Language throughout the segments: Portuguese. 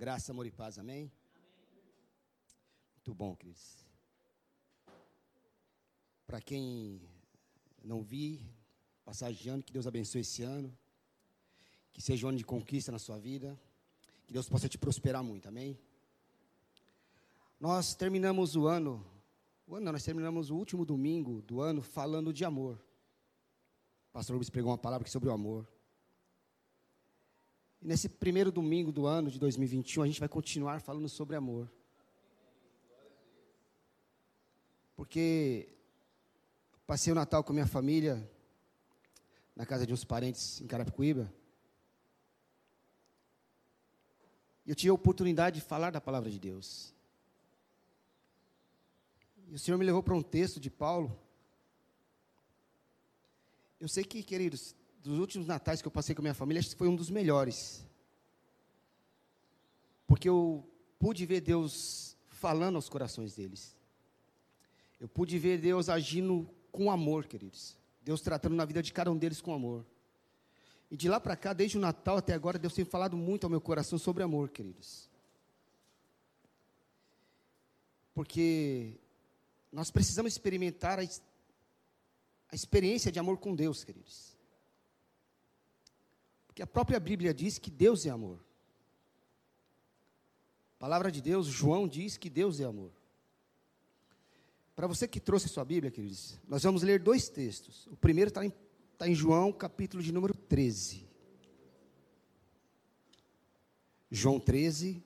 Graça, amor e paz, amém? Muito bom, Cris. Para quem não vi, passagem de ano, que Deus abençoe esse ano. Que seja um ano de conquista na sua vida. Que Deus possa te prosperar muito, amém? Nós terminamos o ano, o ano não, nós terminamos o último domingo do ano falando de amor. O pastor Rubens pregou uma palavra sobre o amor. E nesse primeiro domingo do ano de 2021, a gente vai continuar falando sobre amor. Porque passei o Natal com minha família na casa de uns parentes em Carapicuíba. E eu tive a oportunidade de falar da palavra de Deus. E o Senhor me levou para um texto de Paulo. Eu sei que, queridos, dos últimos natais que eu passei com a minha família, acho que foi um dos melhores. Porque eu pude ver Deus falando aos corações deles. Eu pude ver Deus agindo com amor, queridos. Deus tratando na vida de cada um deles com amor. E de lá para cá, desde o Natal até agora, Deus tem falado muito ao meu coração sobre amor, queridos. Porque nós precisamos experimentar a, a experiência de amor com Deus, queridos. Porque a própria Bíblia diz que Deus é amor. A palavra de Deus, João diz que Deus é amor. Para você que trouxe a sua Bíblia, queridos, nós vamos ler dois textos. O primeiro está em, tá em João, capítulo de número 13. João 13.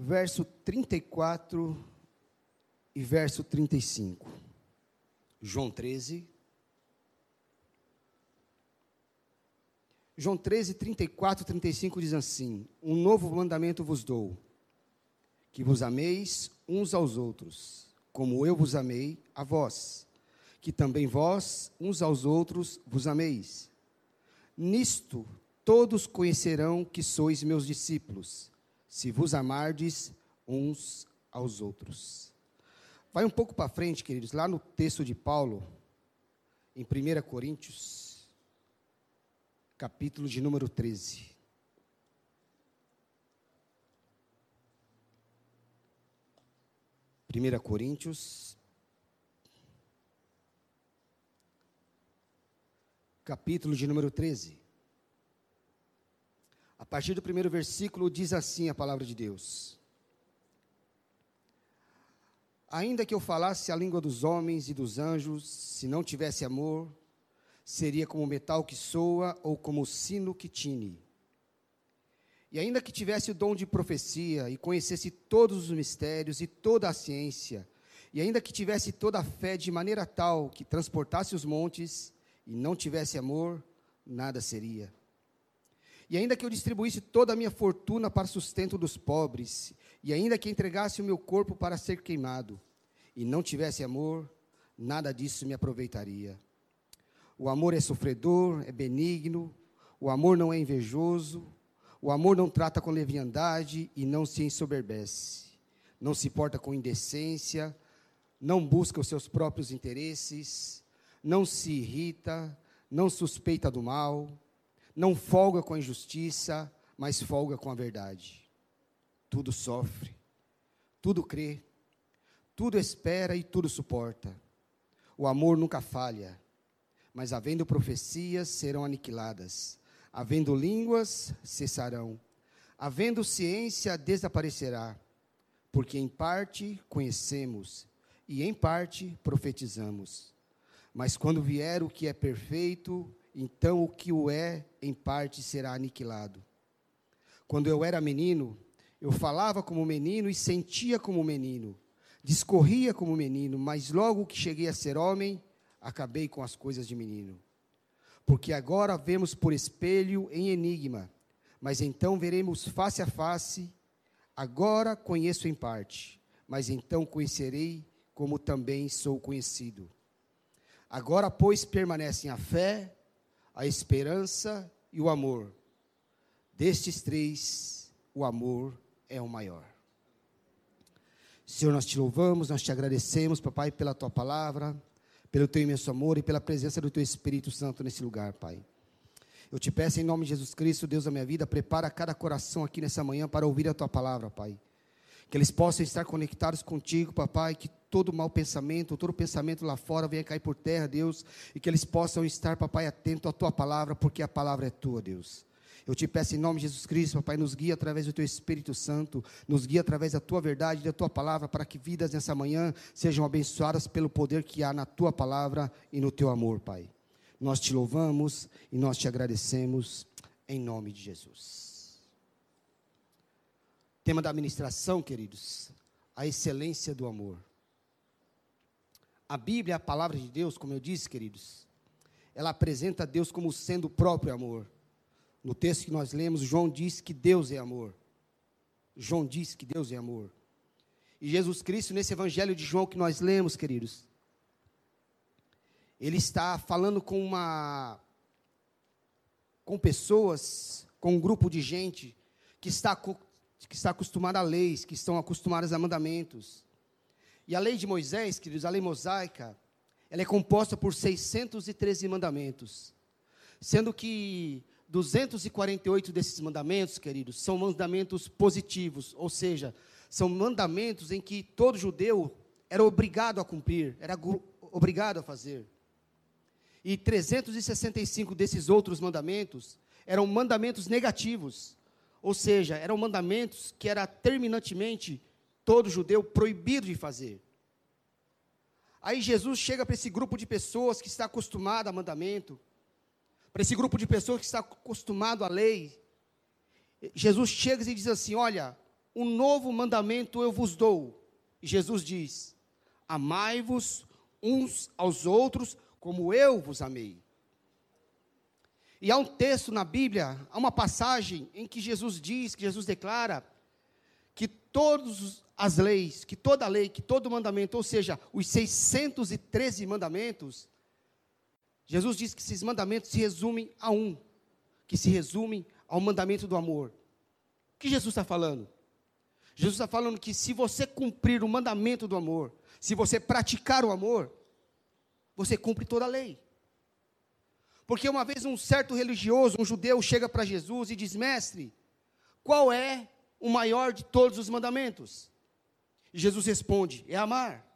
Verso 34 e verso 35. João 13, João 13, 34, 35 diz assim: Um novo mandamento vos dou, que vos ameis uns aos outros, como eu vos amei a vós, que também vós uns aos outros vos ameis. Nisto todos conhecerão que sois meus discípulos, se vos amardes uns aos outros. Vai um pouco para frente, queridos, lá no texto de Paulo, em 1 Coríntios capítulo de número 13. Primeira Coríntios, capítulo de número 13. A partir do primeiro versículo diz assim a palavra de Deus: Ainda que eu falasse a língua dos homens e dos anjos, se não tivesse amor, seria como metal que soa ou como sino que tine. E ainda que tivesse o dom de profecia e conhecesse todos os mistérios e toda a ciência, e ainda que tivesse toda a fé de maneira tal que transportasse os montes e não tivesse amor, nada seria. E ainda que eu distribuísse toda a minha fortuna para sustento dos pobres, e ainda que entregasse o meu corpo para ser queimado, e não tivesse amor, nada disso me aproveitaria. O amor é sofredor, é benigno, o amor não é invejoso, o amor não trata com leviandade e não se ensoberbece, não se porta com indecência, não busca os seus próprios interesses, não se irrita, não suspeita do mal, não folga com a injustiça, mas folga com a verdade. Tudo sofre, tudo crê, tudo espera e tudo suporta. O amor nunca falha mas havendo profecias, serão aniquiladas. Havendo línguas, cessarão. Havendo ciência, desaparecerá. Porque em parte conhecemos e em parte profetizamos. Mas quando vier o que é perfeito, então o que o é, em parte será aniquilado. Quando eu era menino, eu falava como menino e sentia como menino, discorria como menino, mas logo que cheguei a ser homem, acabei com as coisas de menino. Porque agora vemos por espelho em enigma, mas então veremos face a face. Agora conheço em parte, mas então conhecerei como também sou conhecido. Agora, pois, permanecem a fé, a esperança e o amor. Destes três, o amor é o maior. Senhor, nós te louvamos, nós te agradecemos, papai, pela tua palavra, pelo teu imenso amor e pela presença do teu Espírito Santo nesse lugar, pai. Eu te peço em nome de Jesus Cristo, Deus da minha vida, prepara cada coração aqui nessa manhã para ouvir a tua palavra, pai. Que eles possam estar conectados contigo, papai, que todo mau pensamento, todo pensamento lá fora venha cair por terra, Deus, e que eles possam estar, papai, atento à tua palavra, porque a palavra é tua, Deus. Eu te peço em nome de Jesus Cristo, papai, nos guia através do teu Espírito Santo, nos guia através da tua verdade, da tua palavra, para que vidas nessa manhã sejam abençoadas pelo poder que há na tua palavra e no teu amor, pai. Nós te louvamos e nós te agradecemos em nome de Jesus. Tema da administração, queridos, a excelência do amor. A Bíblia, a palavra de Deus, como eu disse, queridos, ela apresenta Deus como sendo o próprio amor. No texto que nós lemos, João diz que Deus é amor. João diz que Deus é amor. E Jesus Cristo, nesse evangelho de João que nós lemos, queridos, ele está falando com uma com pessoas, com um grupo de gente que está que está acostumada a leis, que estão acostumadas a mandamentos. E a lei de Moisés, queridos, a lei mosaica, ela é composta por 613 mandamentos, sendo que 248 desses mandamentos, queridos, são mandamentos positivos, ou seja, são mandamentos em que todo judeu era obrigado a cumprir, era obrigado a fazer. E 365 desses outros mandamentos eram mandamentos negativos, ou seja, eram mandamentos que era terminantemente todo judeu proibido de fazer. Aí Jesus chega para esse grupo de pessoas que está acostumado a mandamento, para esse grupo de pessoas que está acostumado à lei. Jesus chega e diz assim: Olha, um novo mandamento eu vos dou. E Jesus diz: Amai-vos uns aos outros como eu vos amei. E há um texto na Bíblia, há uma passagem em que Jesus diz, que Jesus declara, que todas as leis, que toda lei, que todo mandamento, ou seja, os 613 mandamentos, Jesus diz que esses mandamentos se resumem a um, que se resumem ao mandamento do amor. O que Jesus está falando? Jesus está falando que se você cumprir o mandamento do amor, se você praticar o amor, você cumpre toda a lei. Porque uma vez um certo religioso, um judeu, chega para Jesus e diz: Mestre, qual é o maior de todos os mandamentos? E Jesus responde: É amar.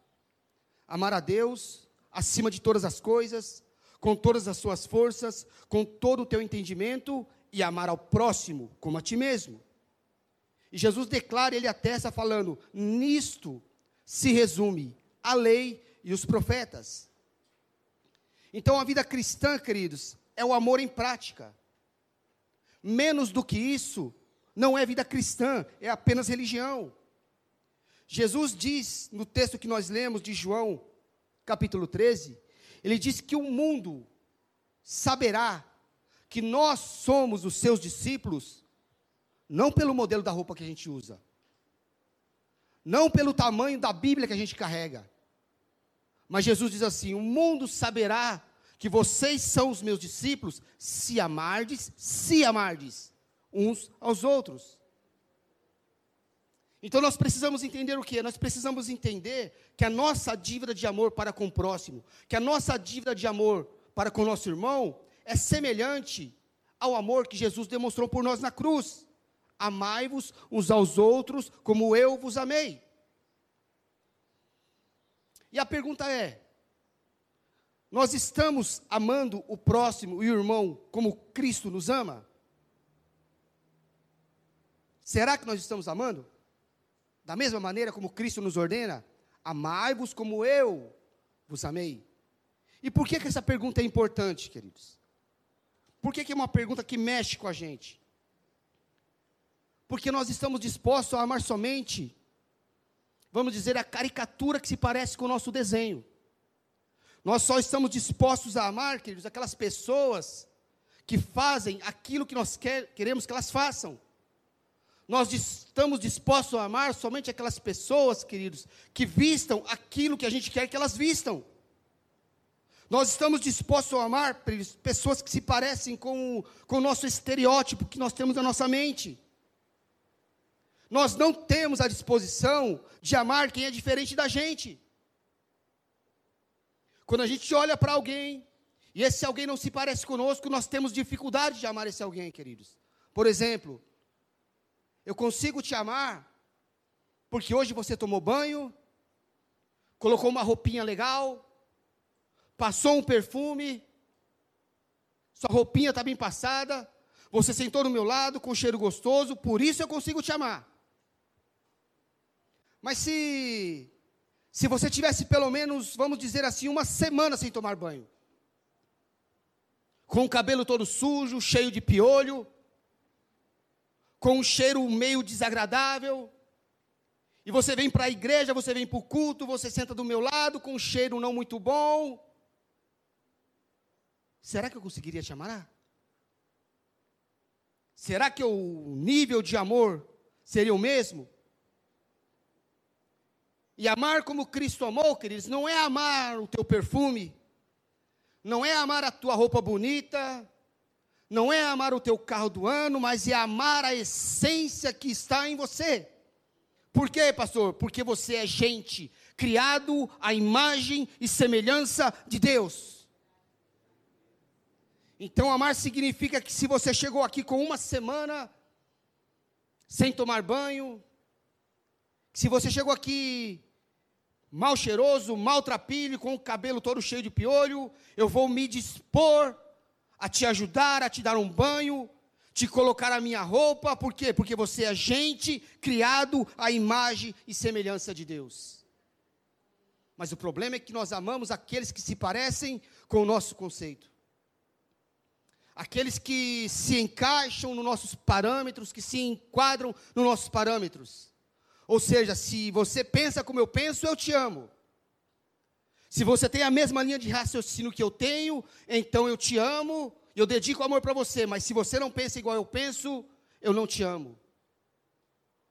Amar a Deus acima de todas as coisas, com todas as suas forças, com todo o teu entendimento e amar ao próximo como a ti mesmo. E Jesus declara, ele atesta falando: nisto se resume a lei e os profetas. Então a vida cristã, queridos, é o amor em prática. Menos do que isso, não é vida cristã, é apenas religião. Jesus diz no texto que nós lemos de João, capítulo 13, ele diz que o mundo saberá que nós somos os seus discípulos, não pelo modelo da roupa que a gente usa, não pelo tamanho da Bíblia que a gente carrega, mas Jesus diz assim: o mundo saberá que vocês são os meus discípulos se amardes, se amardes uns aos outros. Então nós precisamos entender o que? Nós precisamos entender que a nossa dívida de amor para com o próximo, que a nossa dívida de amor para com o nosso irmão é semelhante ao amor que Jesus demonstrou por nós na cruz. Amai-vos uns aos outros como eu vos amei. E a pergunta é: nós estamos amando o próximo e o irmão como Cristo nos ama? Será que nós estamos amando? Da mesma maneira como Cristo nos ordena? Amai-vos como eu vos amei. E por que, que essa pergunta é importante, queridos? Por que, que é uma pergunta que mexe com a gente? Porque nós estamos dispostos a amar somente vamos dizer, a caricatura que se parece com o nosso desenho. Nós só estamos dispostos a amar, queridos, aquelas pessoas que fazem aquilo que nós quer, queremos que elas façam. Nós estamos dispostos a amar somente aquelas pessoas, queridos, que vistam aquilo que a gente quer que elas vistam. Nós estamos dispostos a amar pessoas que se parecem com, com o nosso estereótipo que nós temos na nossa mente. nós não temos a disposição de amar quem é diferente da gente. Quando a gente olha para alguém, e esse alguém não se parece conosco, nós temos dificuldade de amar esse alguém, queridos. Por exemplo, eu consigo te amar porque hoje você tomou banho, colocou uma roupinha legal, passou um perfume, sua roupinha está bem passada, você sentou no meu lado com um cheiro gostoso, por isso eu consigo te amar. Mas se se você tivesse pelo menos, vamos dizer assim, uma semana sem tomar banho, com o cabelo todo sujo, cheio de piolho, com um cheiro meio desagradável, e você vem para a igreja, você vem para o culto, você senta do meu lado com um cheiro não muito bom. Será que eu conseguiria te amar? Será que o nível de amor seria o mesmo? E amar como Cristo amou, queridos, não é amar o teu perfume, não é amar a tua roupa bonita, não é amar o teu carro do ano, mas é amar a essência que está em você. Por quê, pastor? Porque você é gente, criado à imagem e semelhança de Deus. Então, amar significa que se você chegou aqui com uma semana sem tomar banho, se você chegou aqui mal cheiroso, maltrapilho, com o cabelo todo cheio de piolho, eu vou me dispor a te ajudar, a te dar um banho, te colocar a minha roupa, por quê? Porque você é gente criado à imagem e semelhança de Deus. Mas o problema é que nós amamos aqueles que se parecem com o nosso conceito. Aqueles que se encaixam nos nossos parâmetros, que se enquadram nos nossos parâmetros. Ou seja, se você pensa como eu penso, eu te amo. Se você tem a mesma linha de raciocínio que eu tenho, então eu te amo eu dedico amor para você, mas se você não pensa igual eu penso, eu não te amo.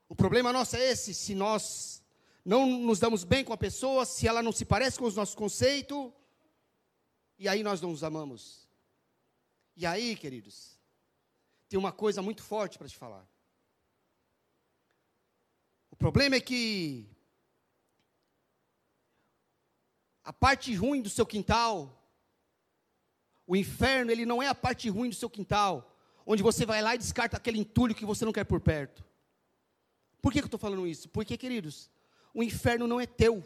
O problema nosso é esse, se nós não nos damos bem com a pessoa, se ela não se parece com os nossos conceitos, e aí nós não nos amamos. E aí, queridos, tem uma coisa muito forte para te falar. O problema é que a parte ruim do seu quintal o inferno, ele não é a parte ruim do seu quintal, onde você vai lá e descarta aquele entulho que você não quer por perto. Por que, que eu estou falando isso? Porque, queridos, o inferno não é teu.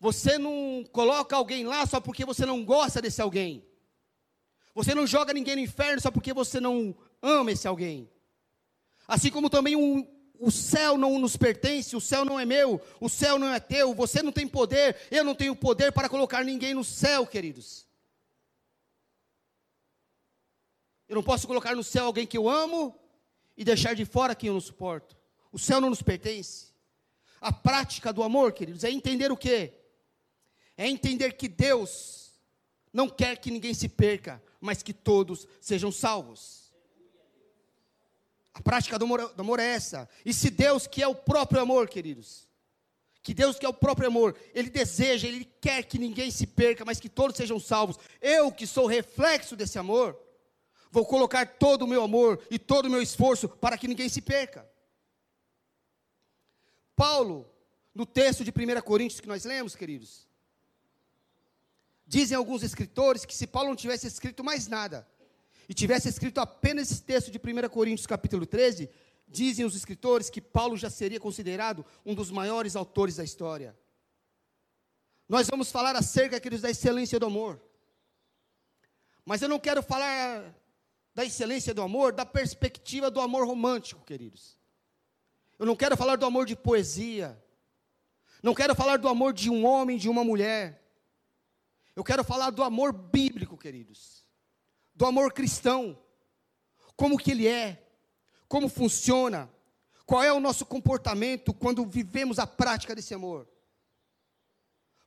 Você não coloca alguém lá só porque você não gosta desse alguém. Você não joga ninguém no inferno só porque você não ama esse alguém. Assim como também um, o céu não nos pertence, o céu não é meu, o céu não é teu, você não tem poder, eu não tenho poder para colocar ninguém no céu, queridos. Eu não posso colocar no céu alguém que eu amo e deixar de fora quem eu não suporto. O céu não nos pertence. A prática do amor, queridos, é entender o quê? É entender que Deus não quer que ninguém se perca, mas que todos sejam salvos. A prática do amor, do amor é essa. E se Deus, que é o próprio amor, queridos, que Deus, que é o próprio amor, Ele deseja, Ele quer que ninguém se perca, mas que todos sejam salvos. Eu, que sou reflexo desse amor, Vou colocar todo o meu amor e todo o meu esforço para que ninguém se perca. Paulo, no texto de 1 Coríntios que nós lemos, queridos, dizem alguns escritores que se Paulo não tivesse escrito mais nada, e tivesse escrito apenas esse texto de 1 Coríntios capítulo 13, dizem os escritores que Paulo já seria considerado um dos maiores autores da história. Nós vamos falar acerca, queridos, da excelência do amor. Mas eu não quero falar da excelência do amor, da perspectiva do amor romântico, queridos. Eu não quero falar do amor de poesia. Não quero falar do amor de um homem, de uma mulher. Eu quero falar do amor bíblico, queridos. Do amor cristão. Como que ele é? Como funciona? Qual é o nosso comportamento quando vivemos a prática desse amor?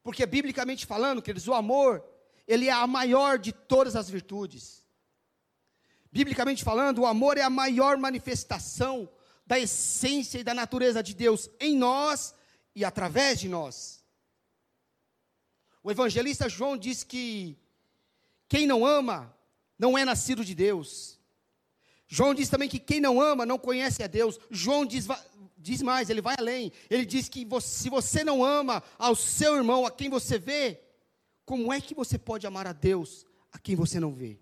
Porque biblicamente falando, queridos, o amor, ele é a maior de todas as virtudes. Biblicamente falando, o amor é a maior manifestação da essência e da natureza de Deus em nós e através de nós. O evangelista João diz que quem não ama não é nascido de Deus. João diz também que quem não ama não conhece a Deus. João diz, diz mais, ele vai além. Ele diz que você, se você não ama ao seu irmão, a quem você vê, como é que você pode amar a Deus a quem você não vê?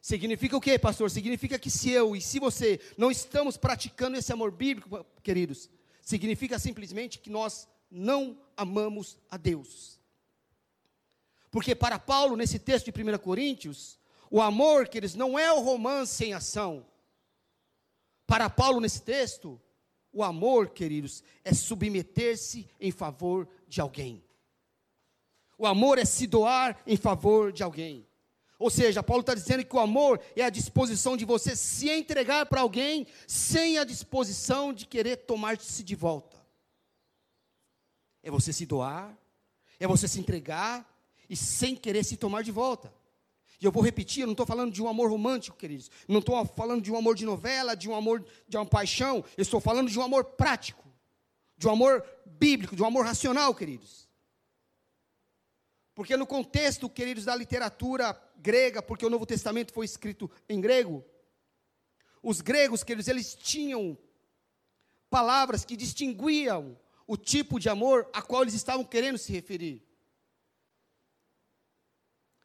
Significa o que, pastor? Significa que se eu e se você não estamos praticando esse amor bíblico, queridos, significa simplesmente que nós não amamos a Deus. Porque para Paulo, nesse texto de 1 Coríntios, o amor, queridos, não é o romance em ação. Para Paulo, nesse texto, o amor, queridos, é submeter-se em favor de alguém. O amor é se doar em favor de alguém. Ou seja, Paulo está dizendo que o amor é a disposição de você se entregar para alguém sem a disposição de querer tomar-se de volta. É você se doar, é você se entregar e sem querer se tomar de volta. E eu vou repetir, eu não estou falando de um amor romântico, queridos. Não estou falando de um amor de novela, de um amor de uma paixão. Eu estou falando de um amor prático, de um amor bíblico, de um amor racional, queridos. Porque no contexto, queridos, da literatura grega, porque o Novo Testamento foi escrito em grego, os gregos, queridos, eles tinham palavras que distinguiam o tipo de amor a qual eles estavam querendo se referir.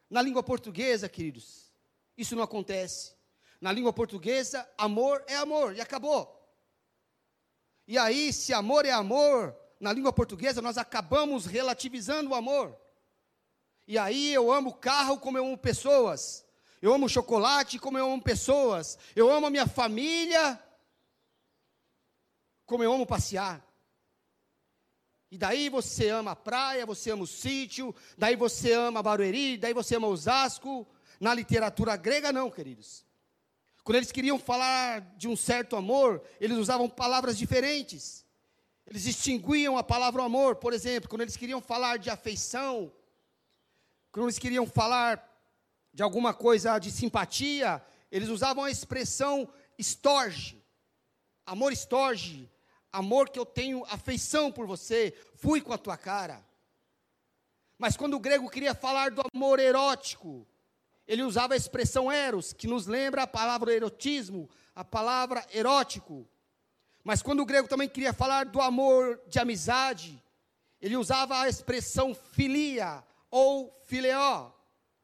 Na língua portuguesa, queridos, isso não acontece. Na língua portuguesa, amor é amor e acabou. E aí, se amor é amor, na língua portuguesa nós acabamos relativizando o amor. E aí eu amo carro como eu amo pessoas. Eu amo chocolate como eu amo pessoas. Eu amo a minha família como eu amo passear. E daí você ama a praia, você ama o sítio, daí você ama Barueri, daí você ama Osasco. Na literatura grega, não, queridos. Quando eles queriam falar de um certo amor, eles usavam palavras diferentes. Eles distinguiam a palavra amor, por exemplo, quando eles queriam falar de afeição, quando eles queriam falar de alguma coisa de simpatia, eles usavam a expressão estorge, amor estorge, amor que eu tenho afeição por você, fui com a tua cara. Mas quando o grego queria falar do amor erótico, ele usava a expressão eros, que nos lembra a palavra erotismo, a palavra erótico. Mas quando o grego também queria falar do amor de amizade, ele usava a expressão filia ou fileó,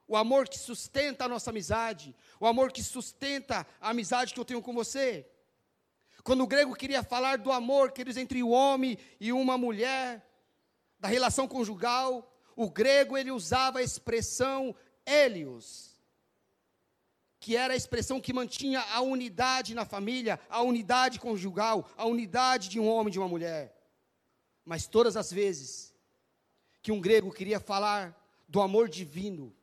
o amor que sustenta a nossa amizade, o amor que sustenta a amizade que eu tenho com você. Quando o grego queria falar do amor, queridos, entre o homem e uma mulher, da relação conjugal, o grego ele usava a expressão helios, que era a expressão que mantinha a unidade na família, a unidade conjugal, a unidade de um homem e de uma mulher. Mas todas as vezes que um grego queria falar do amor divino,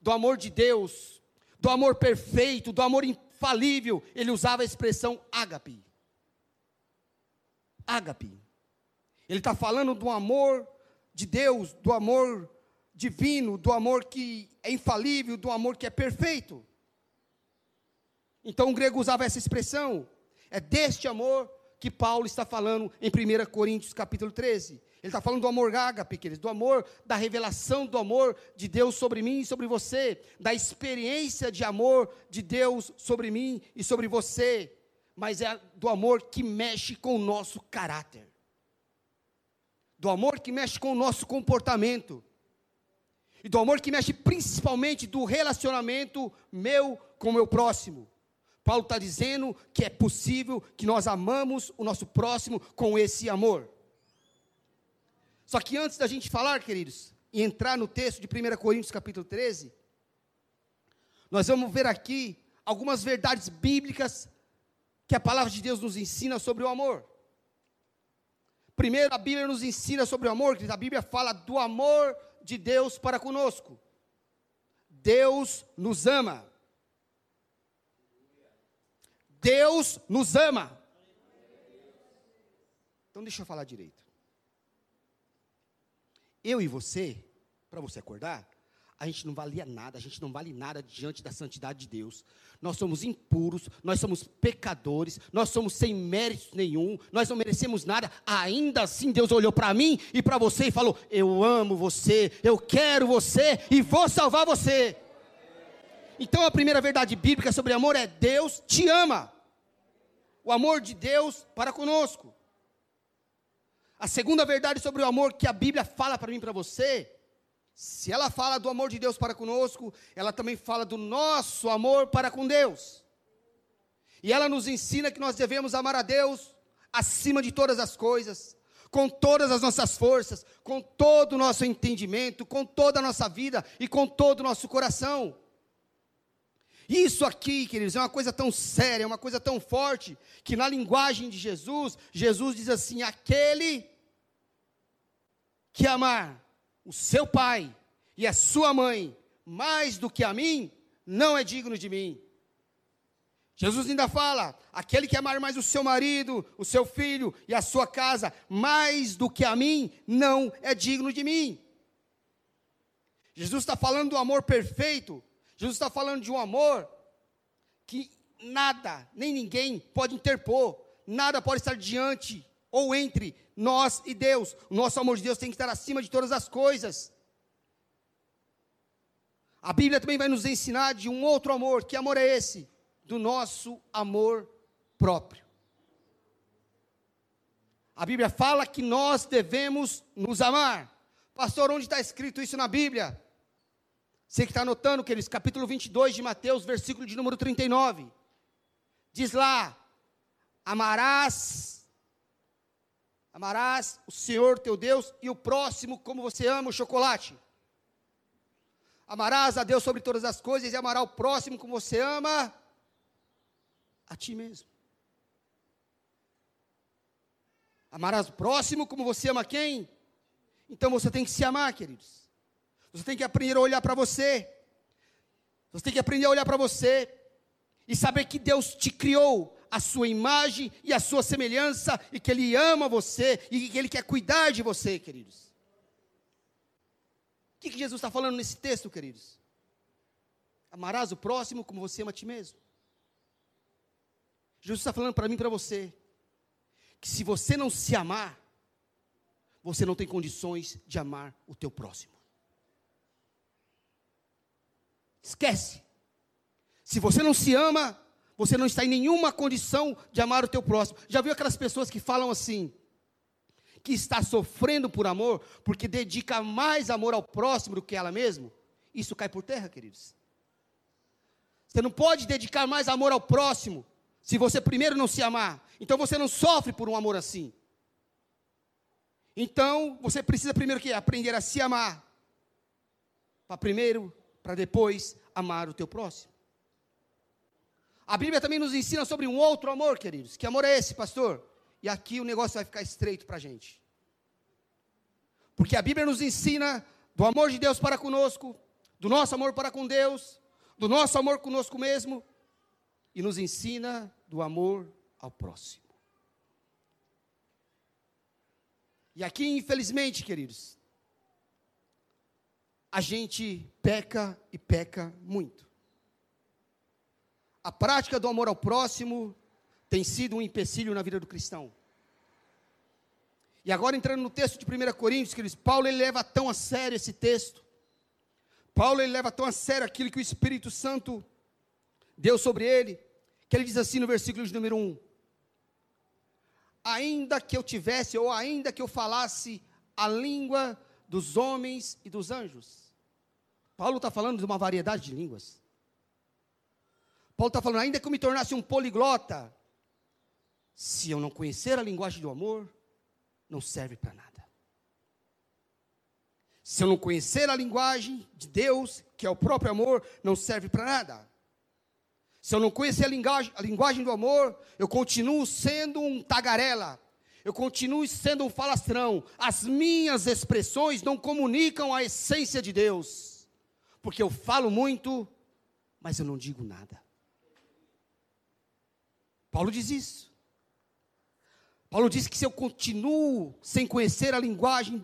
do amor de Deus, do amor perfeito, do amor infalível, ele usava a expressão ágape. Ágape. Ele está falando do amor de Deus, do amor divino, do amor que é infalível, do amor que é perfeito. Então o grego usava essa expressão. É deste amor que Paulo está falando em 1 Coríntios capítulo 13. Ele está falando do amor ágape, queridos, do amor, da revelação do amor de Deus sobre mim e sobre você, da experiência de amor de Deus sobre mim e sobre você, mas é do amor que mexe com o nosso caráter, do amor que mexe com o nosso comportamento, e do amor que mexe principalmente do relacionamento meu com o meu próximo. Paulo está dizendo que é possível que nós amamos o nosso próximo com esse amor. Só que antes da gente falar, queridos, e entrar no texto de 1 Coríntios capítulo 13, nós vamos ver aqui algumas verdades bíblicas que a palavra de Deus nos ensina sobre o amor. Primeiro, a Bíblia nos ensina sobre o amor, a Bíblia fala do amor de Deus para conosco. Deus nos ama. Deus nos ama. Então deixa eu falar direito eu e você, para você acordar, a gente não valia nada, a gente não vale nada diante da santidade de Deus. Nós somos impuros, nós somos pecadores, nós somos sem méritos nenhum, nós não merecemos nada. Ainda assim, Deus olhou para mim e para você e falou: Eu amo você, eu quero você e vou salvar você. Então a primeira verdade bíblica sobre amor é Deus te ama. O amor de Deus para conosco. A segunda verdade sobre o amor que a Bíblia fala para mim e para você, se ela fala do amor de Deus para conosco, ela também fala do nosso amor para com Deus. E ela nos ensina que nós devemos amar a Deus acima de todas as coisas, com todas as nossas forças, com todo o nosso entendimento, com toda a nossa vida e com todo o nosso coração. Isso aqui, queridos, é uma coisa tão séria, é uma coisa tão forte, que na linguagem de Jesus, Jesus diz assim: aquele que amar o seu pai e a sua mãe mais do que a mim, não é digno de mim. Jesus ainda fala: aquele que amar mais o seu marido, o seu filho e a sua casa, mais do que a mim, não é digno de mim. Jesus está falando do amor perfeito, Jesus está falando de um amor que nada, nem ninguém pode interpor, nada pode estar diante ou entre nós e Deus. O nosso amor de Deus tem que estar acima de todas as coisas. A Bíblia também vai nos ensinar de um outro amor. Que amor é esse? Do nosso amor próprio. A Bíblia fala que nós devemos nos amar. Pastor, onde está escrito isso na Bíblia? Você que está anotando, queridos, capítulo 22 de Mateus, versículo de número 39. Diz lá: Amarás, amarás o Senhor teu Deus e o próximo como você ama o chocolate. Amarás a Deus sobre todas as coisas e amarás o próximo como você ama a ti mesmo. Amarás o próximo como você ama quem? Então você tem que se amar, queridos. Você tem que aprender a olhar para você. Você tem que aprender a olhar para você e saber que Deus te criou a sua imagem e a sua semelhança e que Ele ama você e que Ele quer cuidar de você, queridos. O que, que Jesus está falando nesse texto, queridos? Amarás o próximo como você ama a ti mesmo. Jesus está falando para mim e para você que se você não se amar, você não tem condições de amar o teu próximo. Esquece. Se você não se ama, você não está em nenhuma condição de amar o teu próximo. Já viu aquelas pessoas que falam assim, que está sofrendo por amor, porque dedica mais amor ao próximo do que ela mesma? Isso cai por terra, queridos. Você não pode dedicar mais amor ao próximo se você primeiro não se amar. Então você não sofre por um amor assim. Então você precisa primeiro que aprender a se amar. Para primeiro para depois amar o teu próximo. A Bíblia também nos ensina sobre um outro amor, queridos. Que amor é esse, pastor? E aqui o negócio vai ficar estreito para a gente. Porque a Bíblia nos ensina do amor de Deus para conosco, do nosso amor para com Deus, do nosso amor conosco mesmo, e nos ensina do amor ao próximo. E aqui, infelizmente, queridos, a gente peca e peca muito. A prática do amor ao próximo tem sido um empecilho na vida do cristão. E agora entrando no texto de 1 Coríntios, queridos, Paulo ele leva tão a sério esse texto. Paulo ele leva tão a sério aquilo que o Espírito Santo deu sobre ele, que ele diz assim no versículo de número 1: Ainda que eu tivesse, ou ainda que eu falasse a língua dos homens e dos anjos, Paulo está falando de uma variedade de línguas. Paulo está falando, ainda que eu me tornasse um poliglota, se eu não conhecer a linguagem do amor, não serve para nada. Se eu não conhecer a linguagem de Deus, que é o próprio amor, não serve para nada. Se eu não conhecer a linguagem, a linguagem do amor, eu continuo sendo um tagarela, eu continuo sendo um falastrão. As minhas expressões não comunicam a essência de Deus porque eu falo muito, mas eu não digo nada. Paulo diz isso. Paulo diz que se eu continuo sem conhecer a linguagem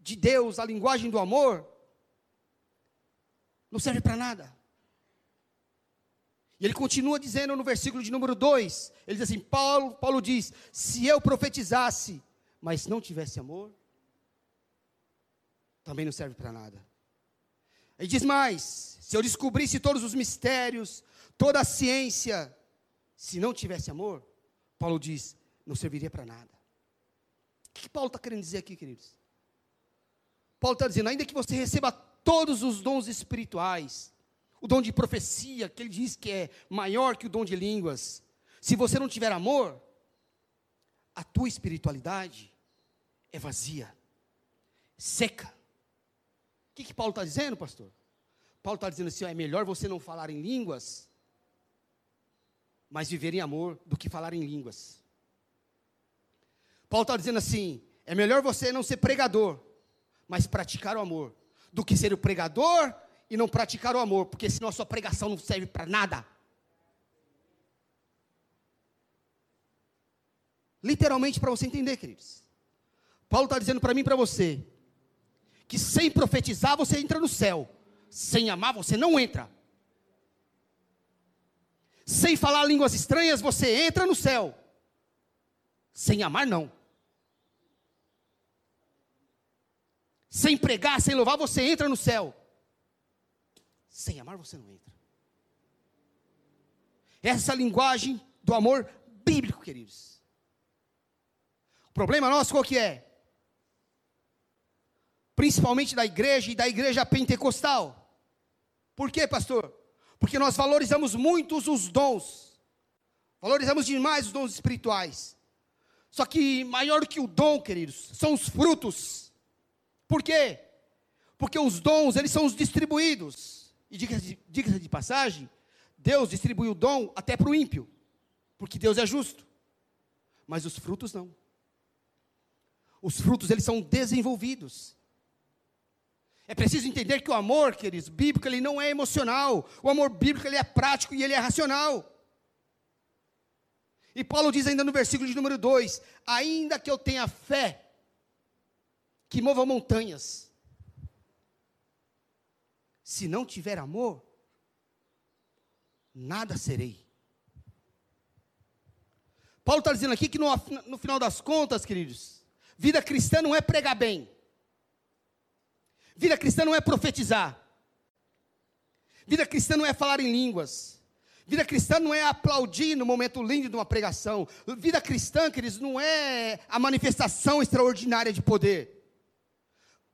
de Deus, a linguagem do amor, não serve para nada. E ele continua dizendo no versículo de número 2, ele diz assim: Paulo, Paulo diz: se eu profetizasse, mas não tivesse amor, também não serve para nada. E diz mais: se eu descobrisse todos os mistérios, toda a ciência, se não tivesse amor, Paulo diz, não serviria para nada. O que Paulo está querendo dizer aqui, queridos? Paulo está dizendo, ainda que você receba todos os dons espirituais, o dom de profecia, que ele diz que é maior que o dom de línguas, se você não tiver amor, a tua espiritualidade é vazia, seca. O que, que Paulo está dizendo, pastor? Paulo está dizendo assim: ó, é melhor você não falar em línguas, mas viver em amor, do que falar em línguas. Paulo está dizendo assim: é melhor você não ser pregador, mas praticar o amor, do que ser o pregador e não praticar o amor, porque senão a sua pregação não serve para nada. Literalmente para você entender, queridos. Paulo está dizendo para mim e para você, que sem profetizar você entra no céu, sem amar você não entra. Sem falar línguas estranhas você entra no céu, sem amar não. Sem pregar, sem louvar, você entra no céu. Sem amar, você não entra. Essa linguagem do amor bíblico, queridos. O problema nosso qual que é? Principalmente da igreja e da igreja pentecostal. Por quê, pastor? Porque nós valorizamos muito os dons. Valorizamos demais os dons espirituais. Só que maior que o dom, queridos, são os frutos. Por quê? Porque os dons, eles são os distribuídos. E diga-se de, de passagem, Deus distribui o dom até para o ímpio. Porque Deus é justo. Mas os frutos não. Os frutos, eles são desenvolvidos. É preciso entender que o amor, queridos, bíblico, ele não é emocional. O amor bíblico, ele é prático e ele é racional. E Paulo diz ainda no versículo de número 2: Ainda que eu tenha fé que mova montanhas. Se não tiver amor, nada serei. Paulo está dizendo aqui que no, no final das contas, queridos, vida cristã não é pregar bem, vida cristã não é profetizar, vida cristã não é falar em línguas, Vida cristã não é aplaudir no momento lindo de uma pregação. Vida cristã, queridos, não é a manifestação extraordinária de poder.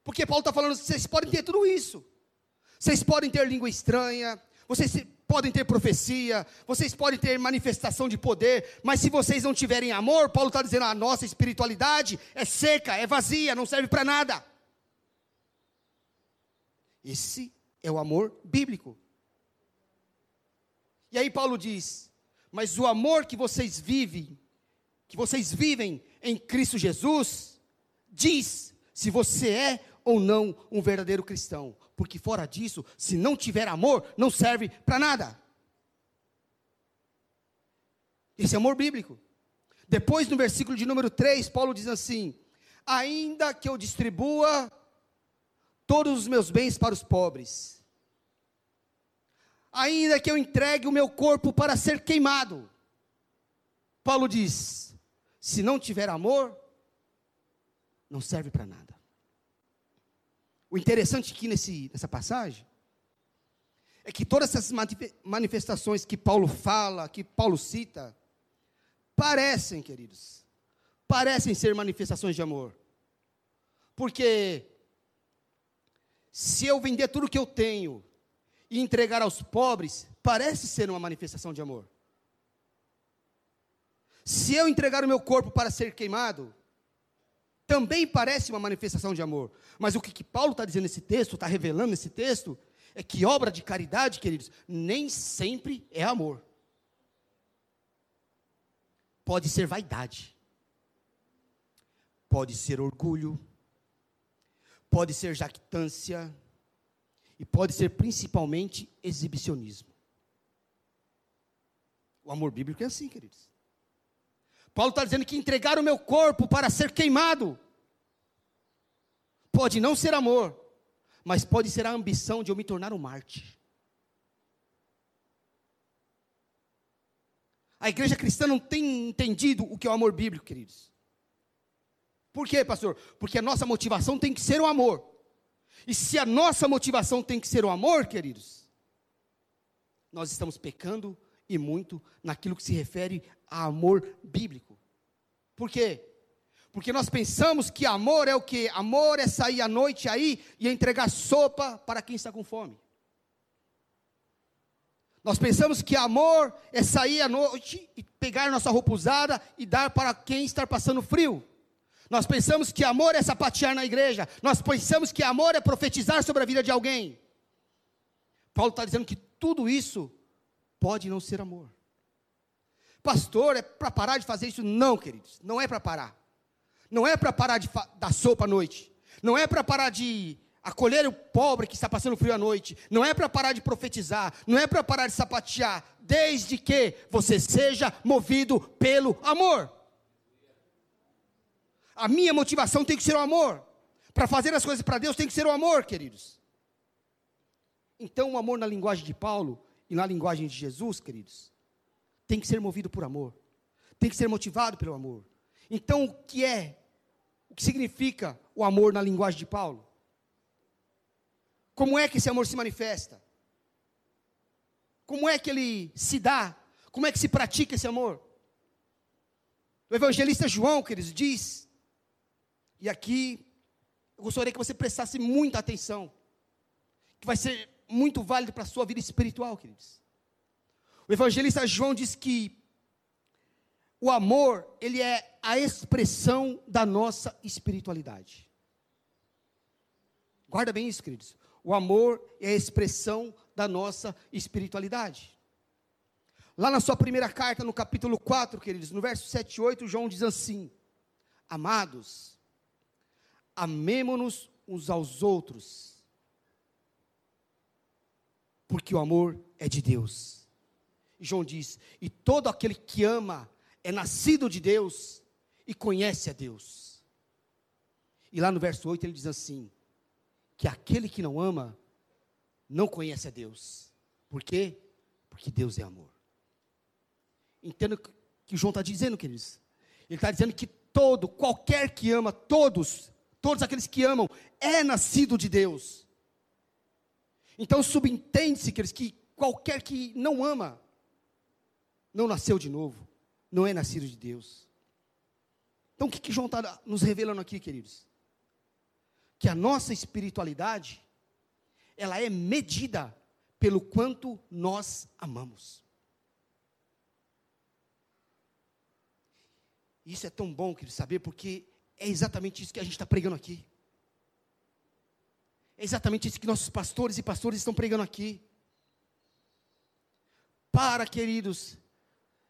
Porque Paulo está falando, vocês podem ter tudo isso. Vocês podem ter língua estranha, vocês podem ter profecia, vocês podem ter manifestação de poder, mas se vocês não tiverem amor, Paulo está dizendo, a nossa espiritualidade é seca, é vazia, não serve para nada. Esse é o amor bíblico. E aí Paulo diz: Mas o amor que vocês vivem, que vocês vivem em Cristo Jesus, diz se você é ou não um verdadeiro cristão. Porque fora disso, se não tiver amor, não serve para nada. Esse é amor bíblico. Depois, no versículo de número 3, Paulo diz assim: Ainda que eu distribua todos os meus bens para os pobres, ainda que eu entregue o meu corpo para ser queimado, Paulo diz: se não tiver amor, não serve para nada. O interessante aqui nesse, nessa passagem é que todas essas manifestações que Paulo fala, que Paulo cita, parecem, queridos, parecem ser manifestações de amor. Porque se eu vender tudo que eu tenho e entregar aos pobres, parece ser uma manifestação de amor. Se eu entregar o meu corpo para ser queimado, também parece uma manifestação de amor. Mas o que, que Paulo está dizendo nesse texto, está revelando nesse texto, é que obra de caridade, queridos, nem sempre é amor. Pode ser vaidade, pode ser orgulho, pode ser jactância, e pode ser principalmente exibicionismo. O amor bíblico é assim, queridos. Paulo está dizendo que entregar o meu corpo para ser queimado pode não ser amor, mas pode ser a ambição de eu me tornar um Marte. A igreja cristã não tem entendido o que é o amor bíblico, queridos. Por quê, pastor? Porque a nossa motivação tem que ser o amor. E se a nossa motivação tem que ser o amor, queridos, nós estamos pecando e muito naquilo que se refere a amor bíblico. Por quê? Porque nós pensamos que amor é o que? Amor é sair à noite aí e entregar sopa para quem está com fome. Nós pensamos que amor é sair à noite e pegar nossa roupa usada e dar para quem está passando frio. Nós pensamos que amor é sapatear na igreja. Nós pensamos que amor é profetizar sobre a vida de alguém. Paulo está dizendo que tudo isso pode não ser amor. Pastor, é para parar de fazer isso? Não, queridos. Não é para parar. Não é para parar de dar sopa à noite. Não é para parar de acolher o pobre que está passando frio à noite. Não é para parar de profetizar. Não é para parar de sapatear. Desde que você seja movido pelo amor. A minha motivação tem que ser o amor. Para fazer as coisas para Deus tem que ser o amor, queridos. Então, o amor na linguagem de Paulo e na linguagem de Jesus, queridos, tem que ser movido por amor. Tem que ser motivado pelo amor. Então, o que é? O que significa o amor na linguagem de Paulo? Como é que esse amor se manifesta? Como é que ele se dá? Como é que se pratica esse amor? O evangelista João, queridos, diz e aqui, eu gostaria que você prestasse muita atenção, que vai ser muito válido para a sua vida espiritual, queridos. O evangelista João diz que o amor, ele é a expressão da nossa espiritualidade. Guarda bem isso, queridos. O amor é a expressão da nossa espiritualidade. Lá na sua primeira carta, no capítulo 4, queridos, no verso 7 e 8, João diz assim: Amados, amemo-nos uns aos outros, porque o amor é de Deus. João diz: e todo aquele que ama é nascido de Deus e conhece a Deus. E lá no verso 8 ele diz assim: que aquele que não ama não conhece a Deus. Por quê? Porque Deus é amor. Entenda o que João está dizendo, queridos. Ele está dizendo que todo, qualquer que ama, todos, todos aqueles que amam, é nascido de Deus. Então subentende-se que qualquer que não ama, não nasceu de novo, não é nascido de Deus. Então o que, que João está nos revelando aqui, queridos? Que a nossa espiritualidade, ela é medida pelo quanto nós amamos. Isso é tão bom, querido, saber, porque é exatamente isso que a gente está pregando aqui. É exatamente isso que nossos pastores e pastores estão pregando aqui. Para, queridos,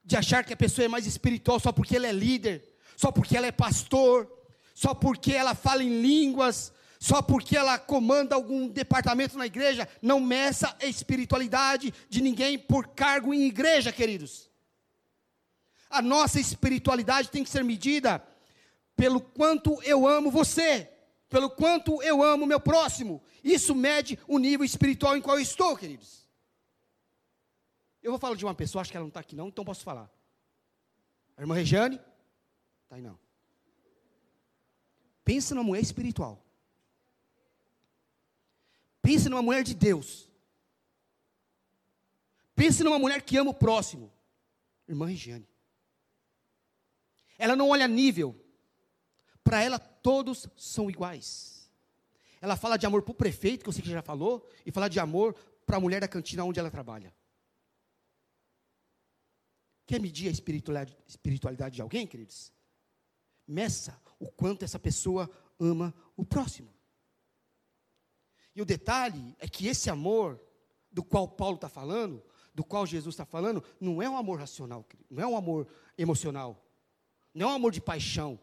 de achar que a pessoa é mais espiritual só porque ela é líder, só porque ela é pastor, só porque ela fala em línguas, só porque ela comanda algum departamento na igreja, não meça a espiritualidade de ninguém por cargo em igreja, queridos. A nossa espiritualidade tem que ser medida pelo quanto eu amo você, pelo quanto eu amo meu próximo. Isso mede o nível espiritual em qual eu estou, queridos. Eu vou falar de uma pessoa, acho que ela não está aqui não, então posso falar. A irmã Regiane? Está aí não. Pensa numa mulher espiritual. Pensa numa mulher de Deus. Pense numa mulher que ama o próximo. Irmã Regiane. Ela não olha nível, para ela todos são iguais. Ela fala de amor para o prefeito, que eu sei que já falou, e fala de amor para a mulher da cantina onde ela trabalha. Quer medir a espiritualidade, de alguém, queridos? Meça o quanto essa pessoa ama o próximo. E o detalhe é que esse amor do qual Paulo está falando, do qual Jesus está falando, não é um amor racional, não é um amor emocional, não é um amor de paixão,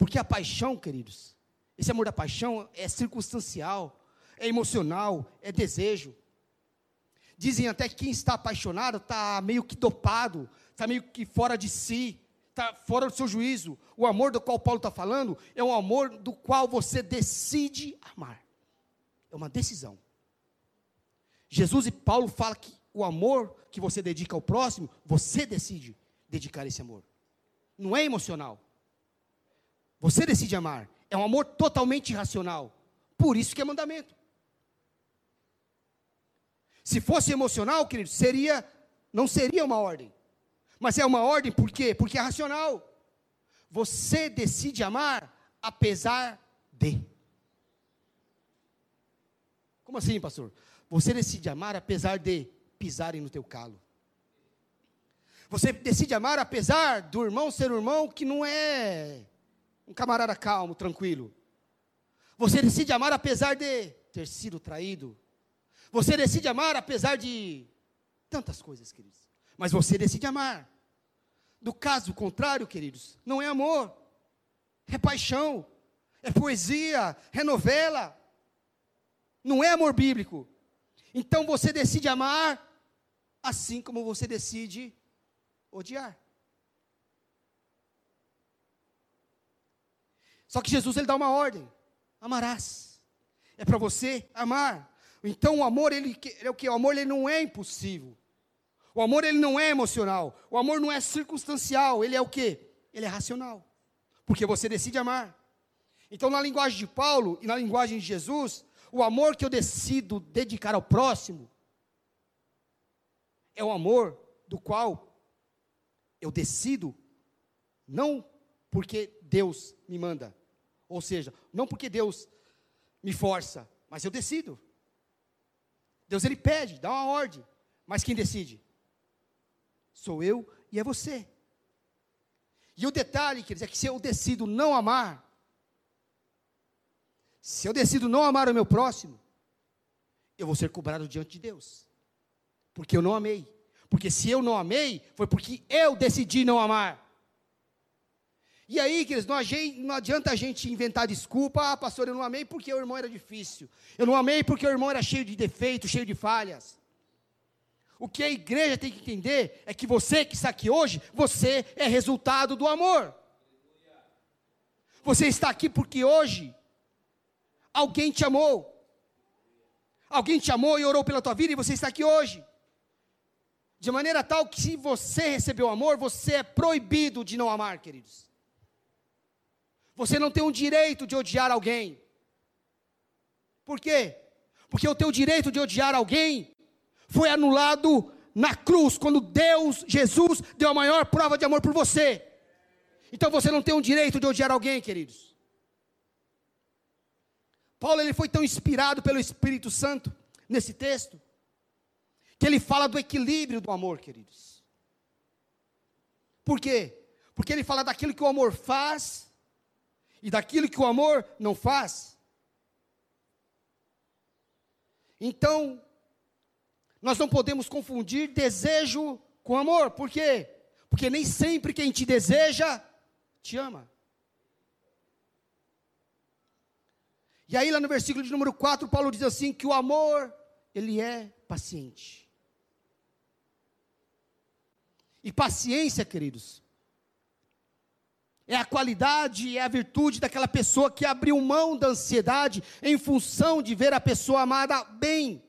porque a paixão, queridos, esse amor da paixão é circunstancial, é emocional, é desejo. Dizem até que quem está apaixonado está meio que dopado, está meio que fora de si, está fora do seu juízo. O amor do qual Paulo está falando é um amor do qual você decide amar. É uma decisão. Jesus e Paulo falam que o amor que você dedica ao próximo, você decide dedicar esse amor. Não é emocional. Você decide amar. É um amor totalmente irracional. Por isso que é mandamento. Se fosse emocional, querido, seria não seria uma ordem. Mas é uma ordem por quê? Porque é racional. Você decide amar apesar de. Como assim, pastor? Você decide amar apesar de pisarem no teu calo. Você decide amar apesar do irmão ser um irmão que não é um camarada calmo, tranquilo. Você decide amar apesar de ter sido traído. Você decide amar apesar de tantas coisas, queridos. Mas você decide amar. Do caso contrário, queridos, não é amor, é paixão, é poesia, é novela. Não é amor bíblico. Então você decide amar assim como você decide odiar. Só que Jesus ele dá uma ordem: amarás. É para você amar. Então o amor ele, ele é o que? O amor ele não é impulsivo. O amor ele não é emocional. O amor não é circunstancial. Ele é o que? Ele é racional. Porque você decide amar. Então na linguagem de Paulo e na linguagem de Jesus, o amor que eu decido dedicar ao próximo é o amor do qual eu decido não porque Deus me manda, ou seja, não porque Deus me força, mas eu decido. Deus ele pede, dá uma ordem, mas quem decide? Sou eu e é você. E o detalhe, quer dizer, é que se eu decido não amar, se eu decido não amar o meu próximo, eu vou ser cobrado diante de Deus. Porque eu não amei. Porque se eu não amei, foi porque eu decidi não amar. E aí, queridos, não, não adianta a gente inventar desculpa, ah, pastor, eu não amei porque o irmão era difícil. Eu não amei porque o irmão era cheio de defeitos, cheio de falhas. O que a igreja tem que entender é que você que está aqui hoje, você é resultado do amor. Você está aqui porque hoje Alguém te amou. Alguém te amou e orou pela tua vida e você está aqui hoje. De maneira tal que se você recebeu amor, você é proibido de não amar, queridos. Você não tem o direito de odiar alguém. Por quê? Porque o teu direito de odiar alguém foi anulado na cruz, quando Deus, Jesus, deu a maior prova de amor por você. Então você não tem o direito de odiar alguém, queridos. Paulo ele foi tão inspirado pelo Espírito Santo nesse texto que ele fala do equilíbrio do amor, queridos. Por quê? Porque ele fala daquilo que o amor faz e daquilo que o amor não faz. Então, nós não podemos confundir desejo com amor. Por quê? Porque nem sempre quem te deseja te ama. E aí, lá no versículo de número 4, Paulo diz assim: que o amor, ele é paciente. E paciência, queridos, é a qualidade, é a virtude daquela pessoa que abriu mão da ansiedade em função de ver a pessoa amada bem.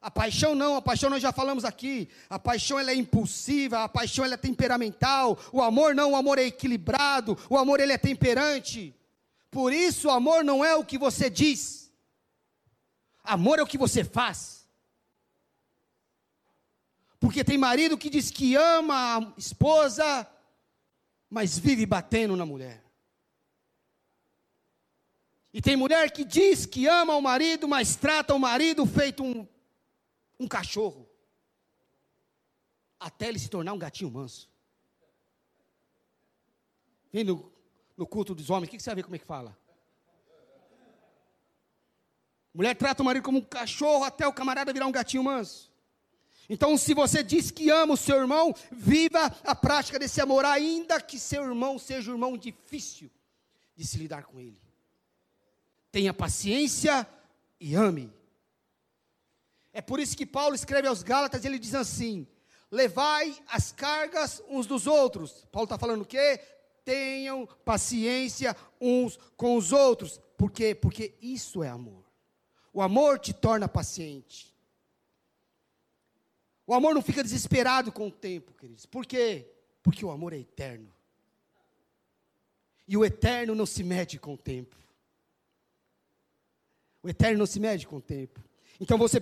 A paixão não, a paixão nós já falamos aqui. A paixão ela é impulsiva, a paixão ela é temperamental. O amor não, o amor é equilibrado, o amor ele é temperante. Por isso, amor não é o que você diz, amor é o que você faz. Porque tem marido que diz que ama a esposa, mas vive batendo na mulher. E tem mulher que diz que ama o marido, mas trata o marido feito um, um cachorro. Até ele se tornar um gatinho manso. Vendo no culto dos homens, o que, você vai ver como é que fala? Mulher trata o marido como um cachorro até o camarada virar um gatinho manso. Então, se você diz que ama o seu irmão, viva a prática desse amor, ainda que seu irmão seja um irmão difícil de se lidar com ele. Tenha paciência e ame. É por isso que Paulo escreve aos Gálatas, ele diz assim: levai as cargas uns dos outros. Paulo está falando o quê? tenham paciência uns com os outros. Por quê? Porque isso é amor. O amor te torna paciente. O amor não fica desesperado com o tempo, queridos. Por quê? Porque o amor é eterno. E o eterno não se mede com o tempo. O eterno não se mede com o tempo. Então você,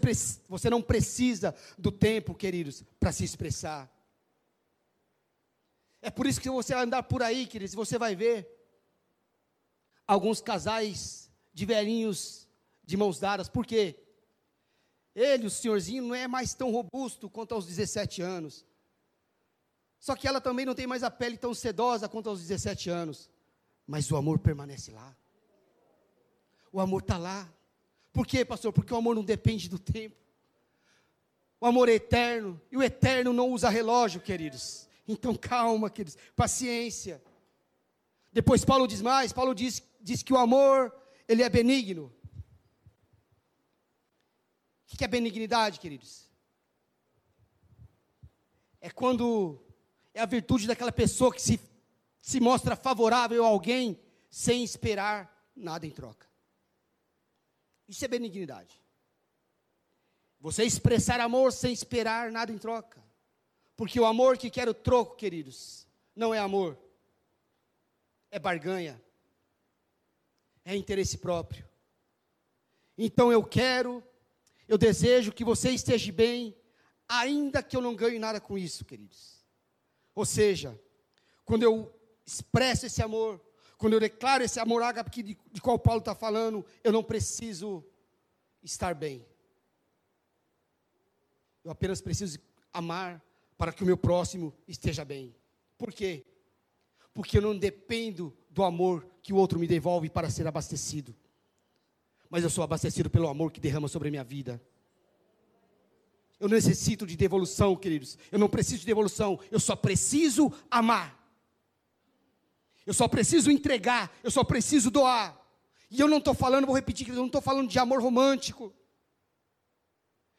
você não precisa do tempo, queridos, para se expressar. É por isso que você vai andar por aí, queridos, você vai ver alguns casais de velhinhos de mãos dadas. Por quê? Ele, o senhorzinho, não é mais tão robusto quanto aos 17 anos. Só que ela também não tem mais a pele tão sedosa quanto aos 17 anos. Mas o amor permanece lá. O amor está lá. Por quê, pastor? Porque o amor não depende do tempo. O amor é eterno. E o eterno não usa relógio, queridos. Então calma, queridos. Paciência. Depois Paulo diz mais. Paulo diz, diz que o amor, ele é benigno. O que é benignidade, queridos? É quando é a virtude daquela pessoa que se, se mostra favorável a alguém sem esperar nada em troca. Isso é benignidade. Você expressar amor sem esperar nada em troca. Porque o amor que quer o troco, queridos, não é amor, é barganha, é interesse próprio. Então eu quero, eu desejo que você esteja bem, ainda que eu não ganhe nada com isso, queridos. Ou seja, quando eu expresso esse amor, quando eu declaro esse amor ágape de, de qual Paulo está falando, eu não preciso estar bem. Eu apenas preciso amar para que o meu próximo esteja bem. Por quê? Porque eu não dependo do amor que o outro me devolve para ser abastecido. Mas eu sou abastecido pelo amor que derrama sobre a minha vida. Eu necessito de devolução, queridos. Eu não preciso de devolução. Eu só preciso amar. Eu só preciso entregar. Eu só preciso doar. E eu não estou falando, vou repetir, queridos, eu não estou falando de amor romântico.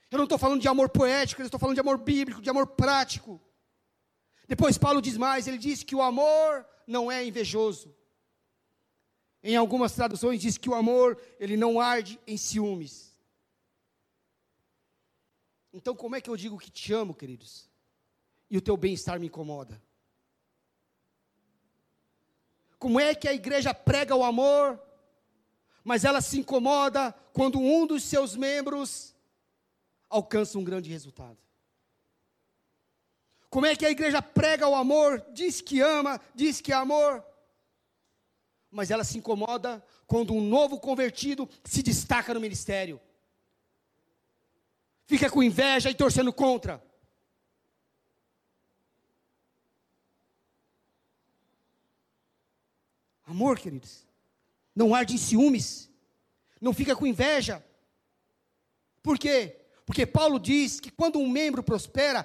Eu não estou falando de amor poético, eu estou falando de amor bíblico, de amor prático. Depois Paulo diz mais, ele diz que o amor não é invejoso. Em algumas traduções diz que o amor, ele não arde em ciúmes. Então, como é que eu digo que te amo, queridos? E o teu bem-estar me incomoda? Como é que a igreja prega o amor, mas ela se incomoda quando um dos seus membros alcança um grande resultado? Como é que a igreja prega o amor, diz que ama, diz que é amor, mas ela se incomoda quando um novo convertido se destaca no ministério? fica com inveja e torcendo contra. Amor, queridos, não arde em ciúmes, não fica com inveja. Por quê? Porque Paulo diz que quando um membro prospera,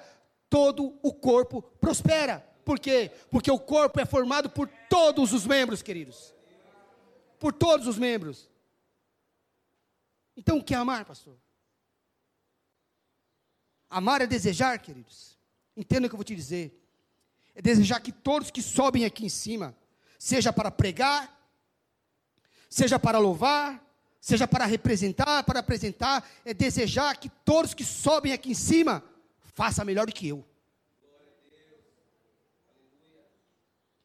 todo o corpo prospera. Por quê? Porque o corpo é formado por todos os membros, queridos. Por todos os membros. Então, o que é amar, pastor? Amar é desejar, queridos. Entenda o que eu vou te dizer. É desejar que todos que sobem aqui em cima, seja para pregar, seja para louvar, seja para representar, para apresentar, é desejar que todos que sobem aqui em cima façam melhor do que eu.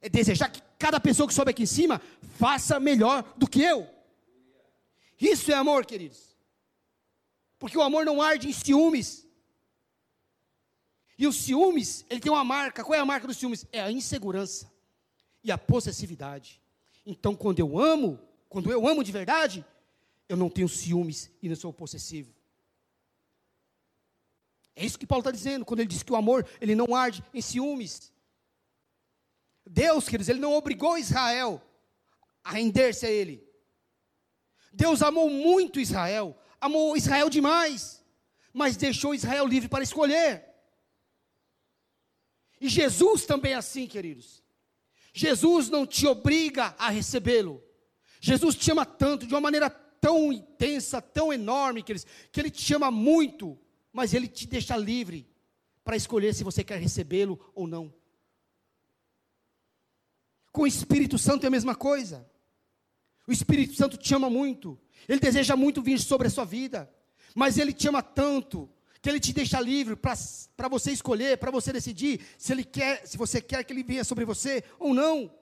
É desejar que cada pessoa que sobe aqui em cima faça melhor do que eu. Isso é amor, queridos. Porque o amor não arde em ciúmes. E os ciúmes, ele tem uma marca. Qual é a marca dos ciúmes? É a insegurança e a possessividade. Então, quando eu amo, quando eu amo de verdade, eu não tenho ciúmes e não sou possessivo. É isso que Paulo está dizendo, quando ele diz que o amor, ele não arde em ciúmes. Deus, queridos, ele não obrigou Israel a render-se a ele. Deus amou muito Israel, amou Israel demais, mas deixou Israel livre para escolher. E Jesus também é assim, queridos. Jesus não te obriga a recebê-lo. Jesus te ama tanto, de uma maneira tão intensa, tão enorme, queridos, que Ele te ama muito, mas Ele te deixa livre para escolher se você quer recebê-lo ou não. Com o Espírito Santo é a mesma coisa. O Espírito Santo te ama muito. Ele deseja muito vir sobre a sua vida. Mas ele te ama tanto que ele te deixa livre para você escolher, para você decidir se ele quer, se você quer que ele venha sobre você ou não.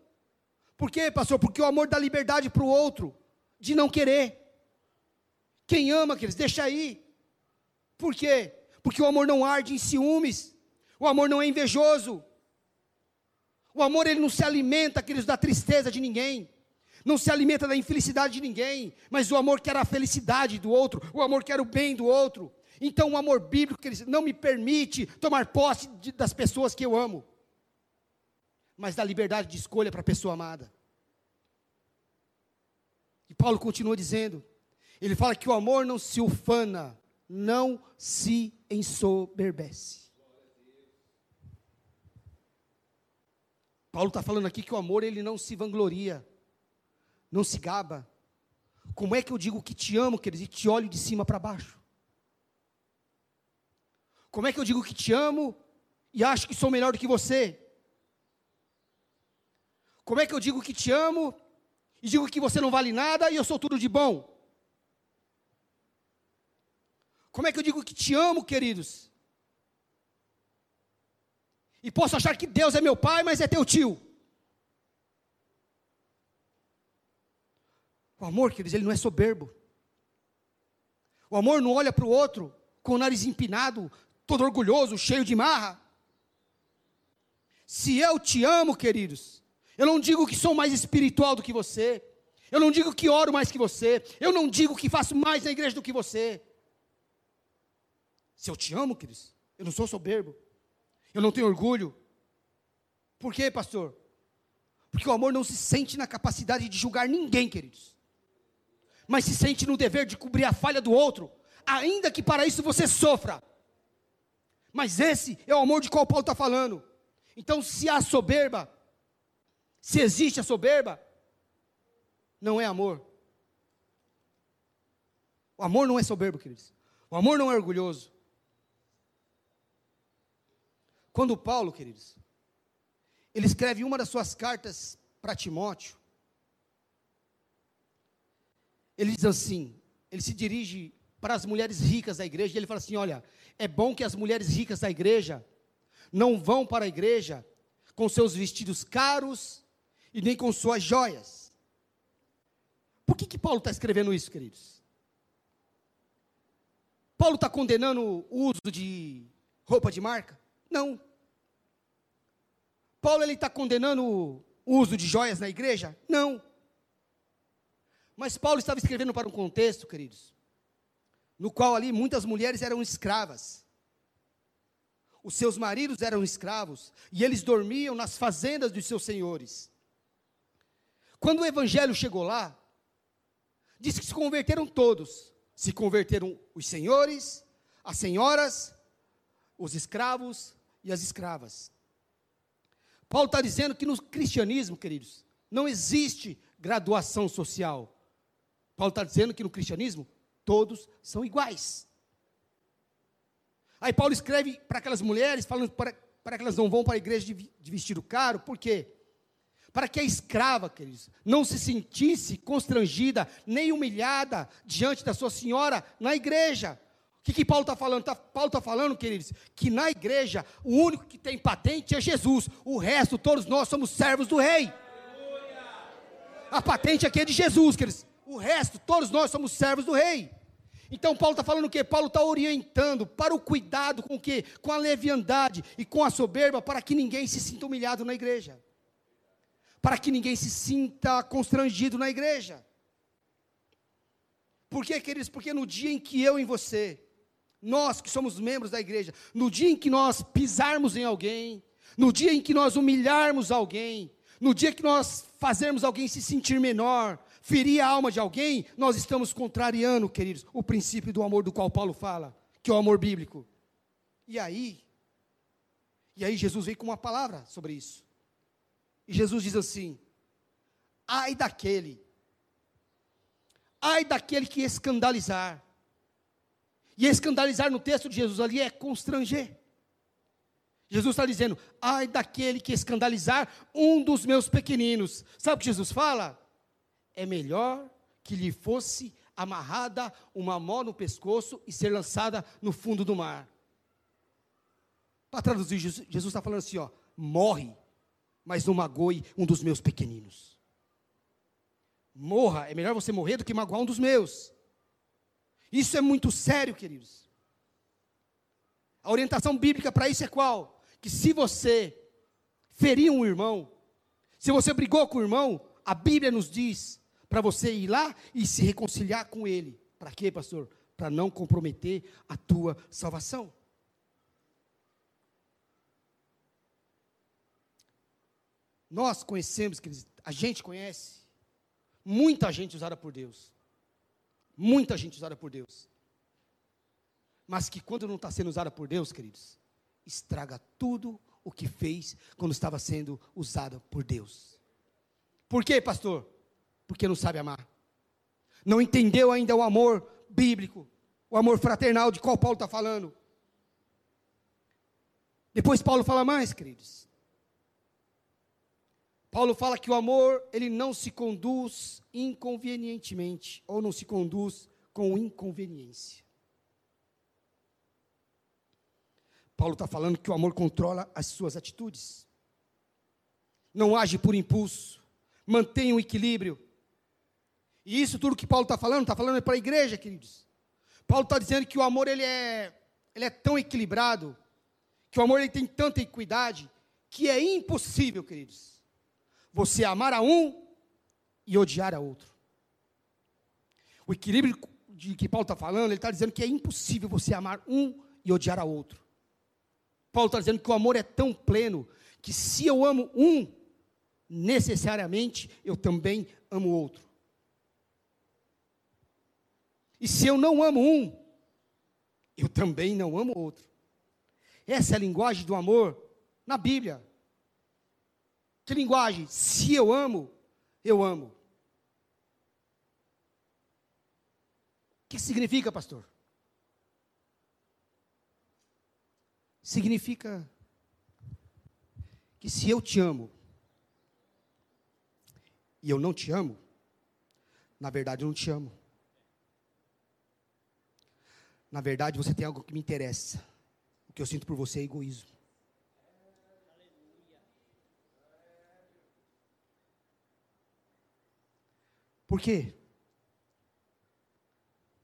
Por quê, pastor? Porque o amor dá liberdade para o outro de não querer. Quem ama, queridos, deixa aí. Por quê? Porque o amor não arde em ciúmes, o amor não é invejoso. O amor ele não se alimenta, queridos, da tristeza de ninguém. Não se alimenta da infelicidade de ninguém, mas o amor quer a felicidade do outro, o amor quer o bem do outro. Então, o amor bíblico queridos, não me permite tomar posse de, das pessoas que eu amo, mas da liberdade de escolha para a pessoa amada. E Paulo continua dizendo: ele fala que o amor não se ufana, não se ensoberbece. Paulo está falando aqui que o amor ele não se vangloria, não se gaba. Como é que eu digo que te amo, queridos, e te olho de cima para baixo? Como é que eu digo que te amo e acho que sou melhor do que você? Como é que eu digo que te amo e digo que você não vale nada e eu sou tudo de bom? Como é que eu digo que te amo, queridos? E posso achar que Deus é meu pai, mas é teu tio. O amor, queridos, ele não é soberbo. O amor não olha para o outro com o nariz empinado, todo orgulhoso, cheio de marra. Se eu te amo, queridos, eu não digo que sou mais espiritual do que você, eu não digo que oro mais que você, eu não digo que faço mais na igreja do que você. Se eu te amo, queridos, eu não sou soberbo, eu não tenho orgulho. Por quê, pastor? Porque o amor não se sente na capacidade de julgar ninguém, queridos, mas se sente no dever de cobrir a falha do outro, ainda que para isso você sofra. Mas esse é o amor de qual Paulo está falando. Então, se há soberba, se existe a soberba, não é amor. O amor não é soberbo, queridos. O amor não é orgulhoso. Quando Paulo, queridos, ele escreve uma das suas cartas para Timóteo, ele diz assim: ele se dirige para as mulheres ricas da igreja, e ele fala assim: olha, é bom que as mulheres ricas da igreja não vão para a igreja com seus vestidos caros e nem com suas joias. Por que, que Paulo está escrevendo isso, queridos? Paulo está condenando o uso de roupa de marca? Não. Paulo ele está condenando o uso de joias na igreja? Não. Mas Paulo estava escrevendo para um contexto, queridos, no qual ali muitas mulheres eram escravas. Os seus maridos eram escravos e eles dormiam nas fazendas dos seus senhores. Quando o evangelho chegou lá, diz que se converteram todos. Se converteram os senhores, as senhoras, os escravos e as escravas. Paulo está dizendo que no cristianismo, queridos, não existe graduação social. Paulo está dizendo que no cristianismo todos são iguais. Aí Paulo escreve para aquelas mulheres, falando para, para que elas não vão para a igreja de, de vestido caro, por quê? Para que a escrava, queridos, não se sentisse constrangida, nem humilhada diante da sua senhora na igreja. O que, que Paulo está falando? Tá, Paulo está falando, queridos, que na igreja o único que tem patente é Jesus, o resto, todos nós somos servos do rei. A patente aqui é de Jesus, queridos. O resto, todos nós somos servos do rei. Então Paulo está falando o quê? Paulo está orientando para o cuidado com o quê? Com a leviandade e com a soberba, para que ninguém se sinta humilhado na igreja. Para que ninguém se sinta constrangido na igreja. Por quê, queridos? Porque no dia em que eu e você, nós que somos membros da igreja, no dia em que nós pisarmos em alguém, no dia em que nós humilharmos alguém, no dia que nós fazermos alguém se sentir menor, ferir a alma de alguém, nós estamos contrariando, queridos, o princípio do amor do qual Paulo fala, que é o amor bíblico. E aí, e aí Jesus veio com uma palavra sobre isso. E Jesus diz assim: ai daquele, ai daquele que escandalizar. E escandalizar no texto de Jesus ali é constranger. Jesus está dizendo: ai daquele que escandalizar um dos meus pequeninos. Sabe o que Jesus fala? é melhor que lhe fosse amarrada uma mão no pescoço e ser lançada no fundo do mar. Para traduzir, Jesus está falando assim: ó, morre, mas não magoe um dos meus pequeninos. Morra, é melhor você morrer do que magoar um dos meus. Isso é muito sério, queridos. A orientação bíblica para isso é qual? Que se você ferir um irmão, se você brigou com o irmão, a Bíblia nos diz para você ir lá e se reconciliar com ele. Para quê, pastor? Para não comprometer a tua salvação. Nós conhecemos, a gente conhece muita gente usada por Deus. Muita gente usada por Deus. Mas que quando não está sendo usada por Deus, queridos, estraga tudo o que fez quando estava sendo usada por Deus. Por quê, pastor? Porque não sabe amar. Não entendeu ainda o amor bíblico, o amor fraternal de qual Paulo está falando. Depois Paulo fala mais, queridos. Paulo fala que o amor, ele não se conduz inconvenientemente, ou não se conduz com inconveniência. Paulo está falando que o amor controla as suas atitudes. Não age por impulso, mantém um equilíbrio. E isso tudo que Paulo está falando, está falando para a igreja, queridos. Paulo está dizendo que o amor ele é, ele é tão equilibrado, que o amor ele tem tanta equidade, que é impossível, queridos, você amar a um e odiar a outro. O equilíbrio de que Paulo está falando, ele está dizendo que é impossível você amar um e odiar a outro. Paulo está dizendo que o amor é tão pleno que se eu amo um, necessariamente eu também amo o outro. E se eu não amo um, eu também não amo o outro. Essa é a linguagem do amor na Bíblia. Que linguagem? Se eu amo, eu amo. O que significa, pastor? Significa que se eu te amo e eu não te amo, na verdade eu não te amo. Na verdade você tem algo que me interessa. O que eu sinto por você é egoísmo. Por quê?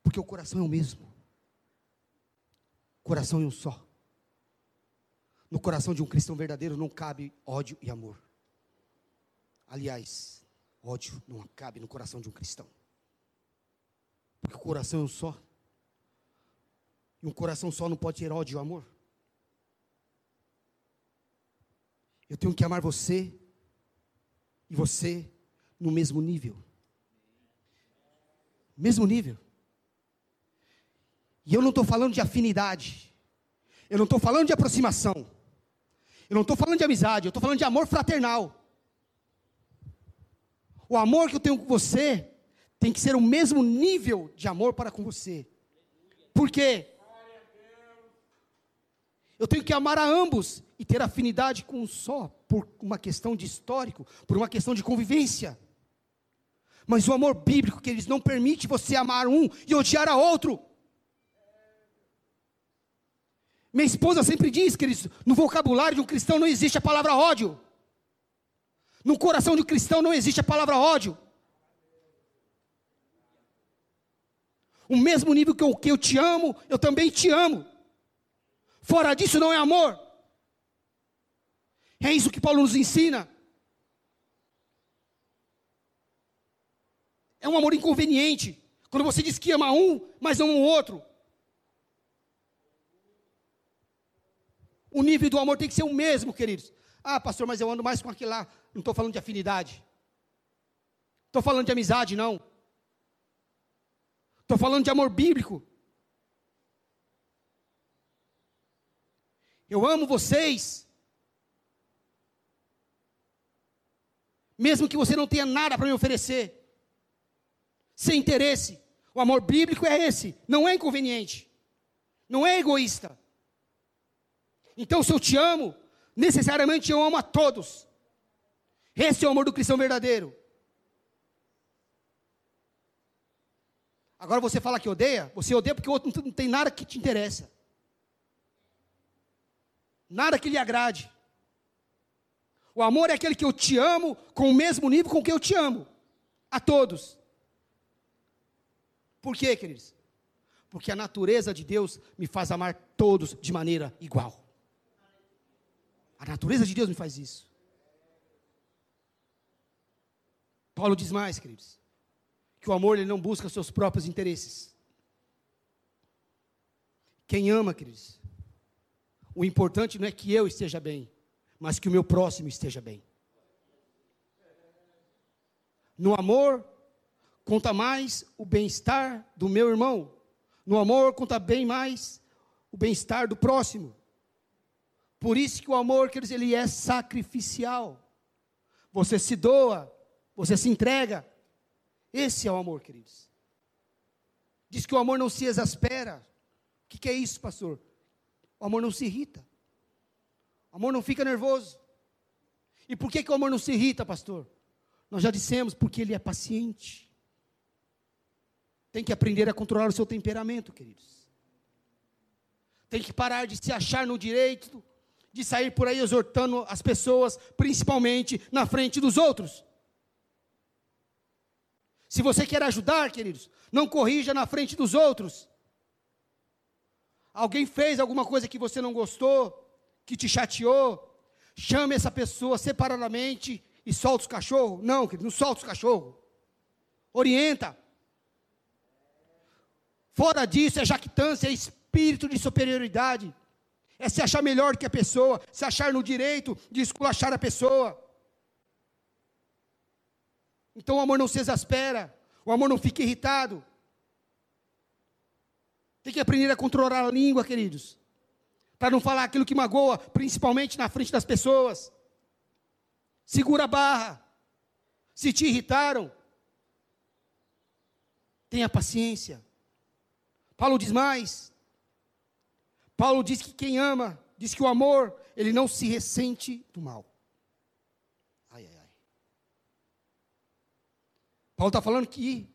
Porque o coração é o mesmo. Coração é um só. No coração de um cristão verdadeiro não cabe ódio e amor. Aliás, ódio não cabe no coração de um cristão. Porque o coração é um só. E um coração só não pode ter ódio e amor. Eu tenho que amar você e você no mesmo nível mesmo nível. E eu não estou falando de afinidade. Eu não estou falando de aproximação. Eu não estou falando de amizade. Eu estou falando de amor fraternal. O amor que eu tenho com você tem que ser o mesmo nível de amor para com você. Por quê? Eu tenho que amar a ambos e ter afinidade com um só, por uma questão de histórico, por uma questão de convivência. Mas o amor bíblico, que eles não permite você amar um e odiar a outro. Minha esposa sempre diz que eles, no vocabulário de um cristão não existe a palavra ódio. No coração de um cristão não existe a palavra ódio. O mesmo nível que eu, que eu te amo, eu também te amo. Fora disso não é amor. É isso que Paulo nos ensina. É um amor inconveniente. Quando você diz que ama um, mas não o outro. O nível do amor tem que ser o mesmo, queridos. Ah, pastor, mas eu ando mais com aquele lá. Não estou falando de afinidade. Estou falando de amizade, não. Estou falando de amor bíblico. Eu amo vocês. Mesmo que você não tenha nada para me oferecer sem interesse. O amor bíblico é esse, não é inconveniente, não é egoísta. Então, se eu te amo, necessariamente eu amo a todos. Esse é o amor do cristão verdadeiro. Agora você fala que odeia, você odeia porque o outro não tem nada que te interessa. Nada que lhe agrade. O amor é aquele que eu te amo com o mesmo nível com que eu te amo. A todos. Por quê, queridos? Porque a natureza de Deus me faz amar todos de maneira igual. A natureza de Deus me faz isso. Paulo diz mais, queridos, que o amor ele não busca seus próprios interesses. Quem ama, queridos, o importante não é que eu esteja bem, mas que o meu próximo esteja bem. No amor, conta mais o bem-estar do meu irmão. No amor, conta bem mais o bem-estar do próximo. Por isso que o amor, queridos, ele é sacrificial. Você se doa, você se entrega. Esse é o amor, queridos. Diz que o amor não se exaspera. O que, que é isso, pastor? O amor não se irrita. O amor não fica nervoso. E por que, que o amor não se irrita, pastor? Nós já dissemos, porque ele é paciente. Tem que aprender a controlar o seu temperamento, queridos. Tem que parar de se achar no direito de sair por aí exortando as pessoas, principalmente na frente dos outros. Se você quer ajudar, queridos, não corrija na frente dos outros. Alguém fez alguma coisa que você não gostou, que te chateou, chame essa pessoa separadamente e solta os cachorros. Não, querido, não solta os cachorros. Orienta. Fora disso é jactância, é espírito de superioridade. É se achar melhor que a pessoa, se achar no direito de esculachar a pessoa. Então o amor não se exaspera, o amor não fica irritado. Tem que aprender a controlar a língua, queridos, para não falar aquilo que magoa, principalmente na frente das pessoas. Segura a barra. Se te irritaram, tenha paciência. Paulo diz mais: Paulo diz que quem ama, diz que o amor, ele não se ressente do mal. Ai, ai, ai. Paulo está falando que,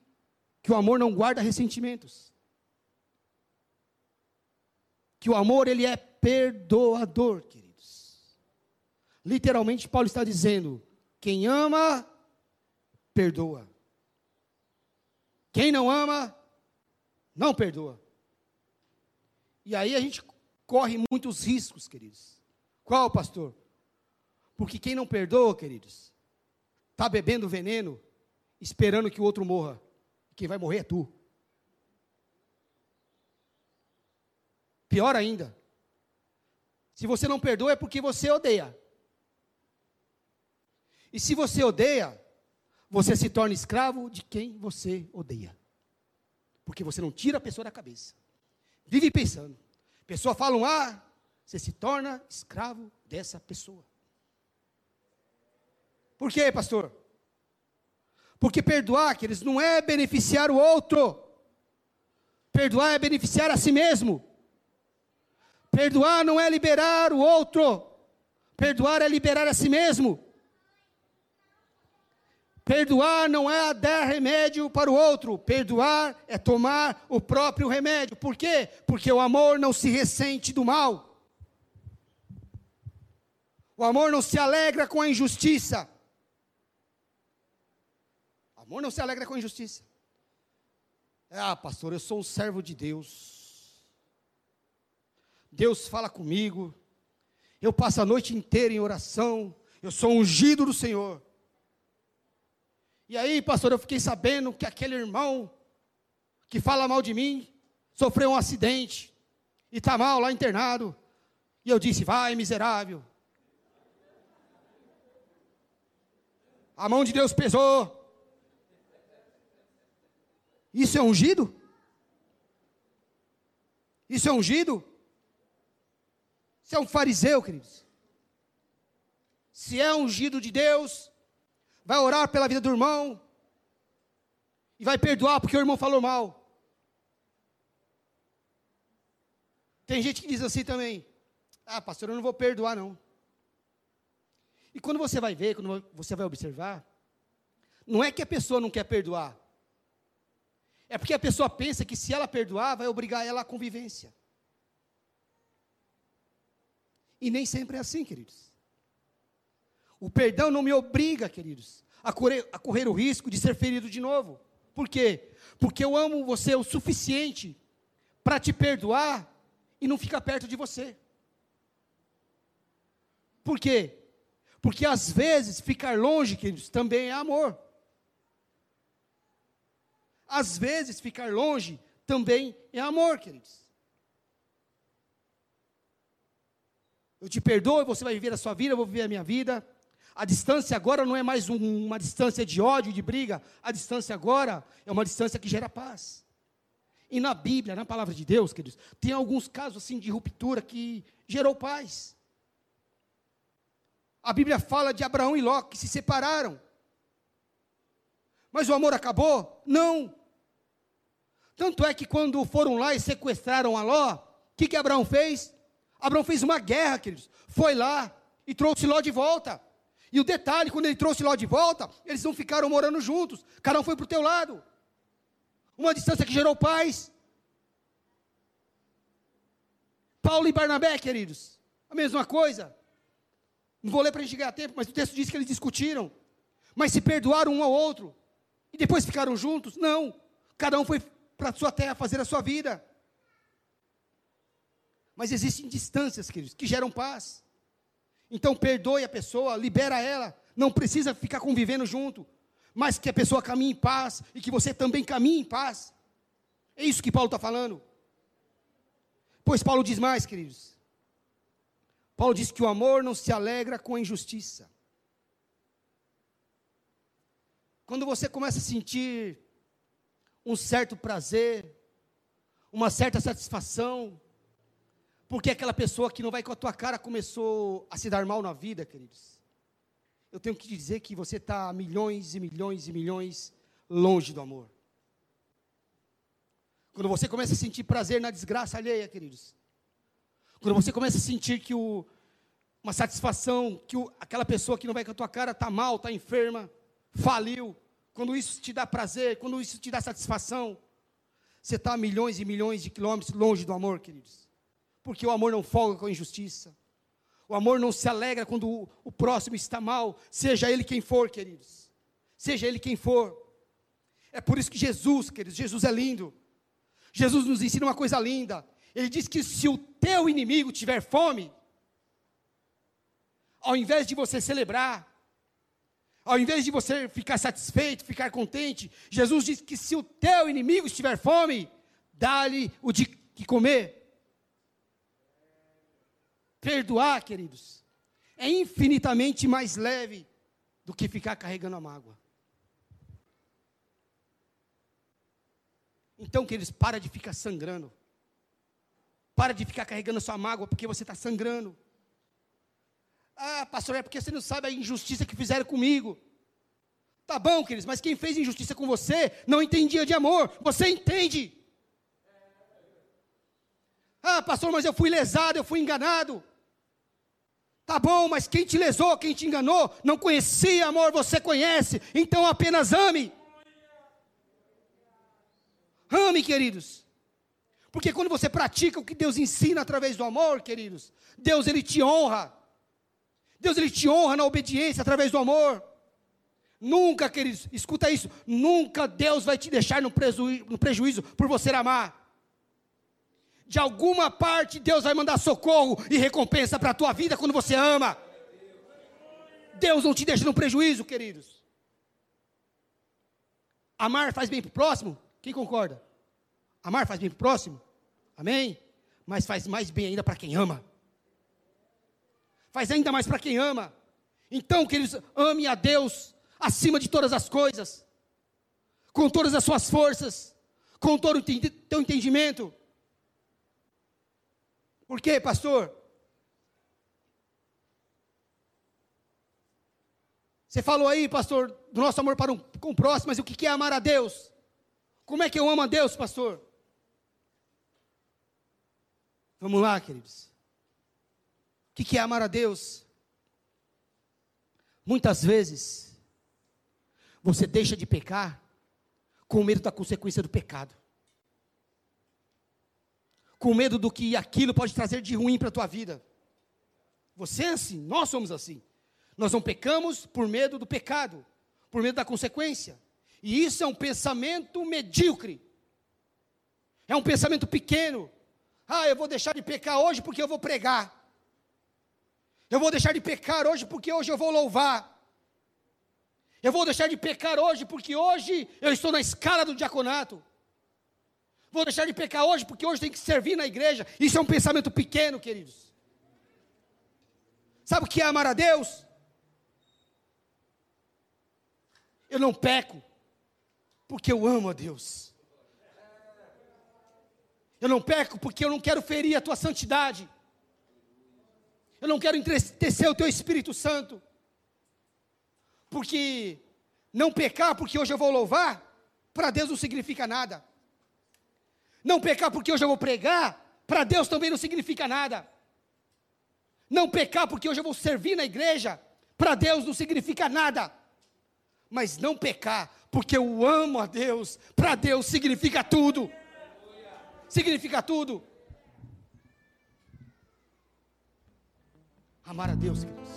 que o amor não guarda ressentimentos. Que o amor, ele é perdoador, queridos. Literalmente, Paulo está dizendo: quem ama, perdoa. Quem não ama, não perdoa. E aí a gente corre muitos riscos, queridos. Qual, pastor? Porque quem não perdoa, queridos, está bebendo veneno, esperando que o outro morra. Quem vai morrer é tu. Pior ainda, se você não perdoa é porque você odeia. E se você odeia, você se torna escravo de quem você odeia. Porque você não tira a pessoa da cabeça. Vive pensando. Pessoa fala um A, você se torna escravo dessa pessoa. Por quê, pastor? Porque perdoar, queridos, não é beneficiar o outro. Perdoar é beneficiar a si mesmo. Perdoar não é liberar o outro. Perdoar é liberar a si mesmo. Perdoar não é dar remédio para o outro, perdoar é tomar o próprio remédio. Por quê? Porque o amor não se ressente do mal. O amor não se alegra com a injustiça. O amor não se alegra com a injustiça. Ah, pastor, eu sou um servo de Deus. Deus fala comigo. Eu passo a noite inteira em oração. Eu sou ungido do Senhor. E aí, pastor, eu fiquei sabendo que aquele irmão que fala mal de mim sofreu um acidente e está mal lá internado. E eu disse: vai, miserável. A mão de Deus pesou. Isso é ungido? Isso é ungido? Isso é um fariseu, queridos. Se é ungido de Deus, vai orar pela vida do irmão e vai perdoar porque o irmão falou mal. Tem gente que diz assim também: Ah, pastor, eu não vou perdoar, não. E quando você vai ver, quando você vai observar, não é que a pessoa não quer perdoar, é porque a pessoa pensa que se ela perdoar, vai obrigar ela à convivência. E nem sempre é assim, queridos. O perdão não me obriga, queridos, a correr, a correr o risco de ser ferido de novo. Por quê? Porque eu amo você o suficiente para te perdoar e não fica perto de você. Por quê? Porque às vezes ficar longe, queridos, também é amor. Às vezes ficar longe também é amor, queridos. Eu te perdoo, você vai viver a sua vida, eu vou viver a minha vida. A distância agora não é mais um, uma distância de ódio, de briga. A distância agora é uma distância que gera paz. E na Bíblia, na palavra de Deus, queridos, tem alguns casos assim de ruptura que gerou paz. A Bíblia fala de Abraão e Ló que se separaram. Mas o amor acabou? Não. Tanto é que quando foram lá e sequestraram a Ló, o que, que Abraão fez? Abraão fez uma guerra, queridos. Foi lá e trouxe Ló de volta. E o detalhe, quando ele trouxe Ló de volta, eles não ficaram morando juntos. Cada um foi para o teu lado. Uma distância que gerou paz. Paulo e Barnabé, queridos. A mesma coisa. Não vou ler para a gente ganhar tempo, mas o texto diz que eles discutiram. Mas se perdoaram um ao outro. E depois ficaram juntos? Não. Cada um foi para a sua terra fazer a sua vida. Mas existem distâncias, queridos, que geram paz. Então perdoe a pessoa, libera ela, não precisa ficar convivendo junto, mas que a pessoa caminhe em paz e que você também caminhe em paz. É isso que Paulo está falando. Pois Paulo diz mais, queridos. Paulo diz que o amor não se alegra com a injustiça. Quando você começa a sentir um certo prazer, uma certa satisfação, porque aquela pessoa que não vai com a tua cara começou a se dar mal na vida, queridos. Eu tenho que te dizer que você está milhões e milhões e milhões longe do amor. Quando você começa a sentir prazer na desgraça alheia, queridos. Quando você começa a sentir que o, uma satisfação, que o, aquela pessoa que não vai com a tua cara está mal, está enferma, faliu. Quando isso te dá prazer, quando isso te dá satisfação, você está milhões e milhões de quilômetros longe do amor, queridos. Porque o amor não folga com a injustiça. O amor não se alegra quando o, próximo está mal, seja ele quem for, queridos. Seja ele quem for. É por isso que Jesus, queridos, Jesus é lindo. Jesus nos ensina uma coisa linda. Ele diz que se o teu inimigo tiver fome, ao invés de você celebrar, ao invés de você ficar satisfeito, ficar contente, Jesus diz que se o teu inimigo estiver fome, dá-lhe o de que comer. Perdoar, queridos, é infinitamente mais leve do que ficar carregando a mágoa. Então, queridos, para de ficar sangrando. Para de ficar carregando a sua mágoa porque você está sangrando. Ah, pastor, é porque você não sabe a injustiça que fizeram comigo. Tá bom, queridos, mas quem fez injustiça com você não entendia de amor. Você entende. Ah, pastor, mas eu fui lesado, eu fui enganado. Tá bom, mas quem te lesou, quem te enganou, não conhecia amor, você conhece. Então apenas ame. Ame, queridos. Porque quando você pratica o que Deus ensina através do amor, queridos, Deus ele te honra. Deus ele te honra na obediência através do amor. Nunca, queridos, escuta isso, nunca Deus vai te deixar no, no prejuízo por você amar. De alguma parte Deus vai mandar socorro e recompensa para a tua vida quando você ama. Deus não te deixa no prejuízo, queridos. Amar faz bem para o próximo? Quem concorda? Amar faz bem para o próximo? Amém? Mas faz mais bem ainda para quem ama. Faz ainda mais para quem ama. Então, queridos, ame a Deus acima de todas as coisas, com todas as suas forças, com todo o teu entendimento. Por quê, pastor? Você falou aí, pastor, do nosso amor para um, com o próximo, mas o que é amar a Deus? Como é que eu amo a Deus, pastor? Vamos lá, queridos. O que é amar a Deus? Muitas vezes, você deixa de pecar com medo da consequência do pecado. Com medo do que aquilo pode trazer de ruim para a tua vida. Você é assim, nós somos assim. Nós não pecamos por medo do pecado, por medo da consequência. E isso é um pensamento medíocre. É um pensamento pequeno. Ah, eu vou deixar de pecar hoje porque eu vou pregar. Eu vou deixar de pecar hoje porque hoje eu vou louvar. Eu vou deixar de pecar hoje porque hoje eu estou na escala do diaconato. Vou deixar de pecar hoje porque hoje tem que servir na igreja. Isso é um pensamento pequeno, queridos. Sabe o que é amar a Deus? Eu não peco porque eu amo a Deus. Eu não peco porque eu não quero ferir a tua santidade. Eu não quero entristecer o teu Espírito Santo. Porque não pecar porque hoje eu vou louvar, para Deus não significa nada. Não pecar porque hoje eu vou pregar, para Deus também não significa nada. Não pecar porque hoje eu vou servir na igreja, para Deus não significa nada. Mas não pecar porque eu amo a Deus, para Deus significa tudo. Significa tudo. Amar a Deus, queridos.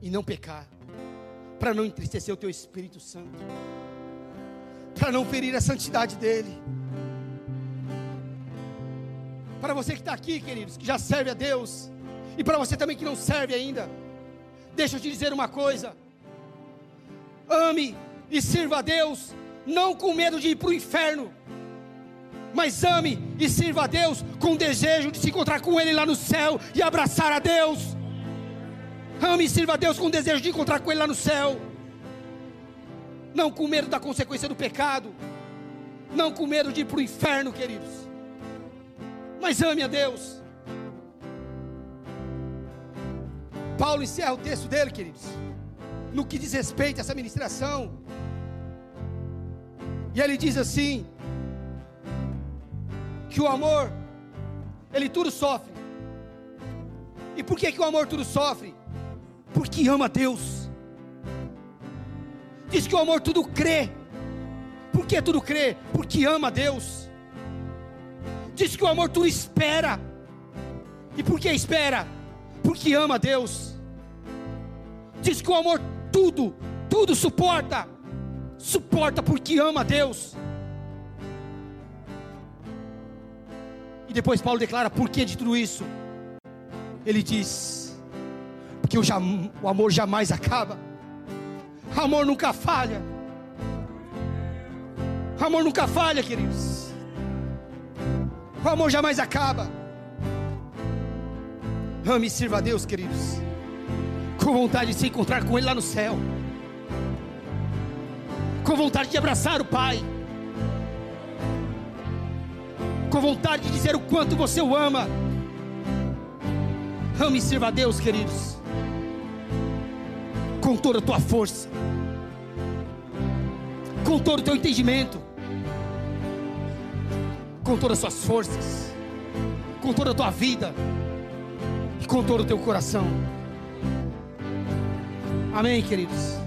E não pecar. Para não entristecer o teu Espírito Santo. Para não ferir a santidade dEle. Para você que está aqui, queridos, que já serve a Deus. E para você também que não serve ainda. Deixa eu te dizer uma coisa. Ame e sirva a Deus, não com medo de ir para o inferno, mas ame e sirva a Deus com desejo de se encontrar com Ele lá no céu e abraçar a Deus. Ame e sirva a Deus com desejo de encontrar com Ele lá no céu, não com medo da consequência do pecado, não com medo de ir para o inferno, queridos, mas ame a Deus. Paulo encerra o texto dele, queridos, no que diz respeito a essa ministração, e ele diz assim: que o amor, ele tudo sofre. E por que, que o amor tudo sofre? Porque ama Deus. Diz que o amor tudo crê. Por que tudo crê? Porque ama Deus. Diz que o amor tudo espera. E por que espera? Porque ama Deus. Diz que o amor tudo, tudo suporta. Suporta porque ama Deus. E depois Paulo declara: por que de tudo isso? Ele diz: porque o, jam, o amor jamais acaba, amor nunca falha. Amor nunca falha, queridos. O amor jamais acaba. Ame e sirva a Deus, queridos. Com vontade de se encontrar com Ele lá no céu. Com vontade de abraçar o Pai com vontade de dizer o quanto você o ama. Ame e sirva a Deus, queridos, com toda a tua força, com todo o teu entendimento, com todas as suas forças, com toda a tua vida e com todo o teu coração. Amém, queridos.